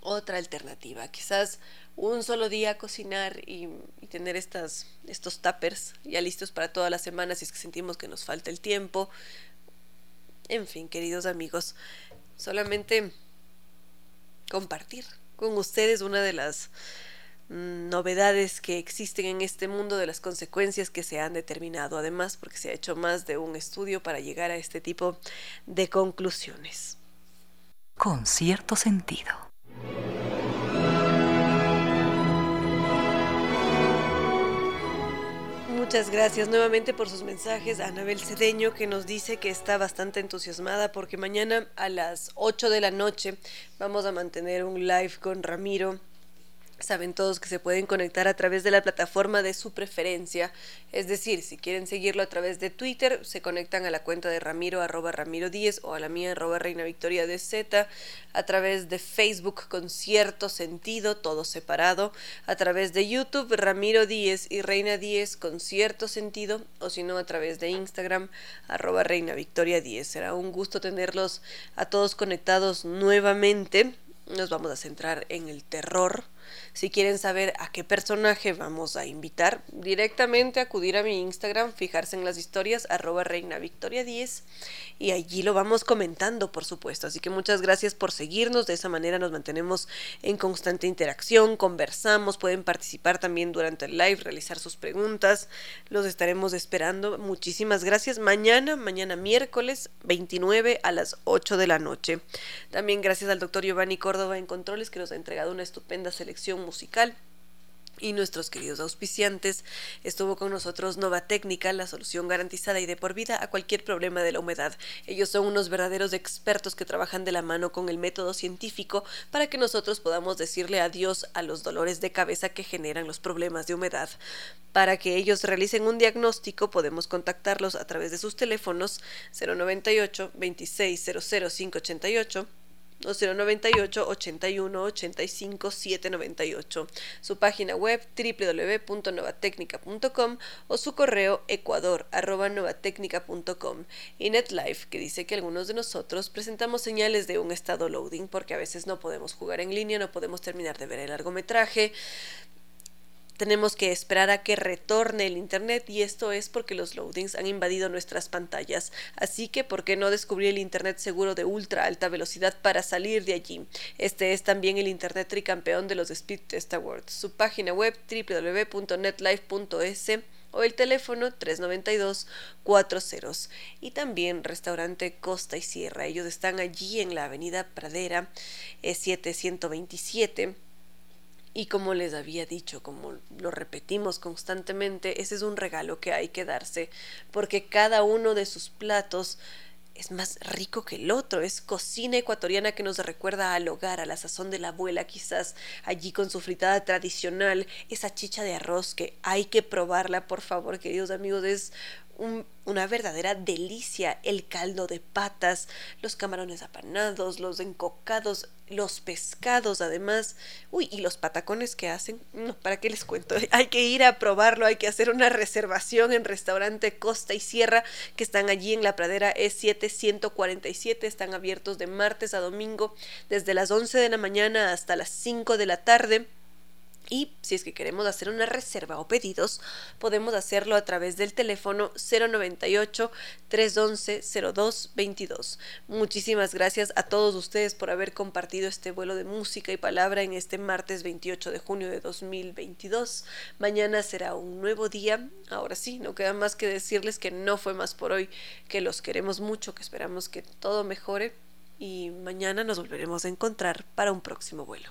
Speaker 6: otra alternativa. Quizás un solo día cocinar y, tener estas, estos tuppers ya listos para toda la semana si es que sentimos que nos falta el tiempo. En fin, queridos amigos, solamente compartir con ustedes una de las novedades que existen en este mundo de las consecuencias que se han determinado, además porque se ha hecho más de un estudio para llegar a este tipo de conclusiones.
Speaker 3: Con cierto sentido.
Speaker 6: Muchas gracias nuevamente por sus mensajes a Anabel Cedeño que nos dice que está bastante entusiasmada porque mañana a las 8 de la noche vamos a mantener un live con Ramiro Saben todos que se pueden conectar a través de la plataforma de su preferencia. Es decir, si quieren seguirlo a través de Twitter, se conectan a la cuenta de Ramiro arroba Ramiro 10 o a la mía arroba Reina Victoria de a través de Facebook con cierto sentido, todo separado, a través de YouTube Ramiro 10 y Reina 10 con cierto sentido, o si no a través de Instagram arroba Reina Victoria 10. Será un gusto tenerlos a todos conectados nuevamente. Nos vamos a centrar en el terror si quieren saber a qué personaje vamos a invitar, directamente acudir a mi Instagram, fijarse en las historias, arroba reina victoria 10 y allí lo vamos comentando, por supuesto. Así que muchas gracias por seguirnos, de esa manera nos mantenemos en constante interacción, conversamos, pueden participar también durante el live, realizar sus preguntas, los estaremos esperando. Muchísimas gracias. Mañana, mañana miércoles 29 a las 8 de la noche. También gracias al doctor Giovanni Córdoba en Controles que nos ha entregado una estupenda selección musical y nuestros queridos auspiciantes. Estuvo con nosotros Nova Técnica, la solución garantizada y de por vida a cualquier problema de la humedad. Ellos son unos verdaderos expertos que trabajan de la mano con el método científico para que nosotros podamos decirle adiós a los dolores de cabeza que generan los problemas de humedad. Para que ellos realicen un diagnóstico podemos contactarlos a través de sus teléfonos 098 2600 588 o 098 81 85 798, su página web www.novatecnica.com o su correo ecuador y NetLife que dice que algunos de nosotros presentamos señales de un estado loading porque a veces no podemos jugar en línea, no podemos terminar de ver el largometraje, tenemos que esperar a que retorne el Internet y esto es porque los loadings han invadido nuestras pantallas. Así que, ¿por qué no descubrir el Internet seguro de ultra alta velocidad para salir de allí? Este es también el Internet tricampeón de los Speed Test Awards. Su página web www.netlife.es o el teléfono 392 40 y también restaurante Costa y Sierra. Ellos están allí en la avenida Pradera 727 y como les había dicho, como lo repetimos constantemente, ese es un regalo que hay que darse, porque cada uno de sus platos es más rico que el otro, es cocina ecuatoriana que nos recuerda al hogar, a la sazón de la abuela quizás, allí con su fritada tradicional, esa chicha de arroz que hay que probarla, por favor, queridos amigos, es una verdadera delicia el caldo de patas, los camarones apanados, los encocados, los pescados además, uy, y los patacones que hacen, no, ¿para qué les cuento? Hay que ir a probarlo, hay que hacer una reservación en restaurante Costa y Sierra que están allí en la pradera E747, están abiertos de martes a domingo desde las 11 de la mañana hasta las 5 de la tarde. Y si es que queremos hacer una reserva o pedidos, podemos hacerlo a través del teléfono 098 311 0222. Muchísimas gracias a todos ustedes por haber compartido este vuelo de música y palabra en este martes 28 de junio de 2022. Mañana será un nuevo día. Ahora sí, no queda más que decirles que no fue más por hoy, que los queremos mucho, que esperamos que todo mejore y mañana nos volveremos a encontrar para un próximo vuelo.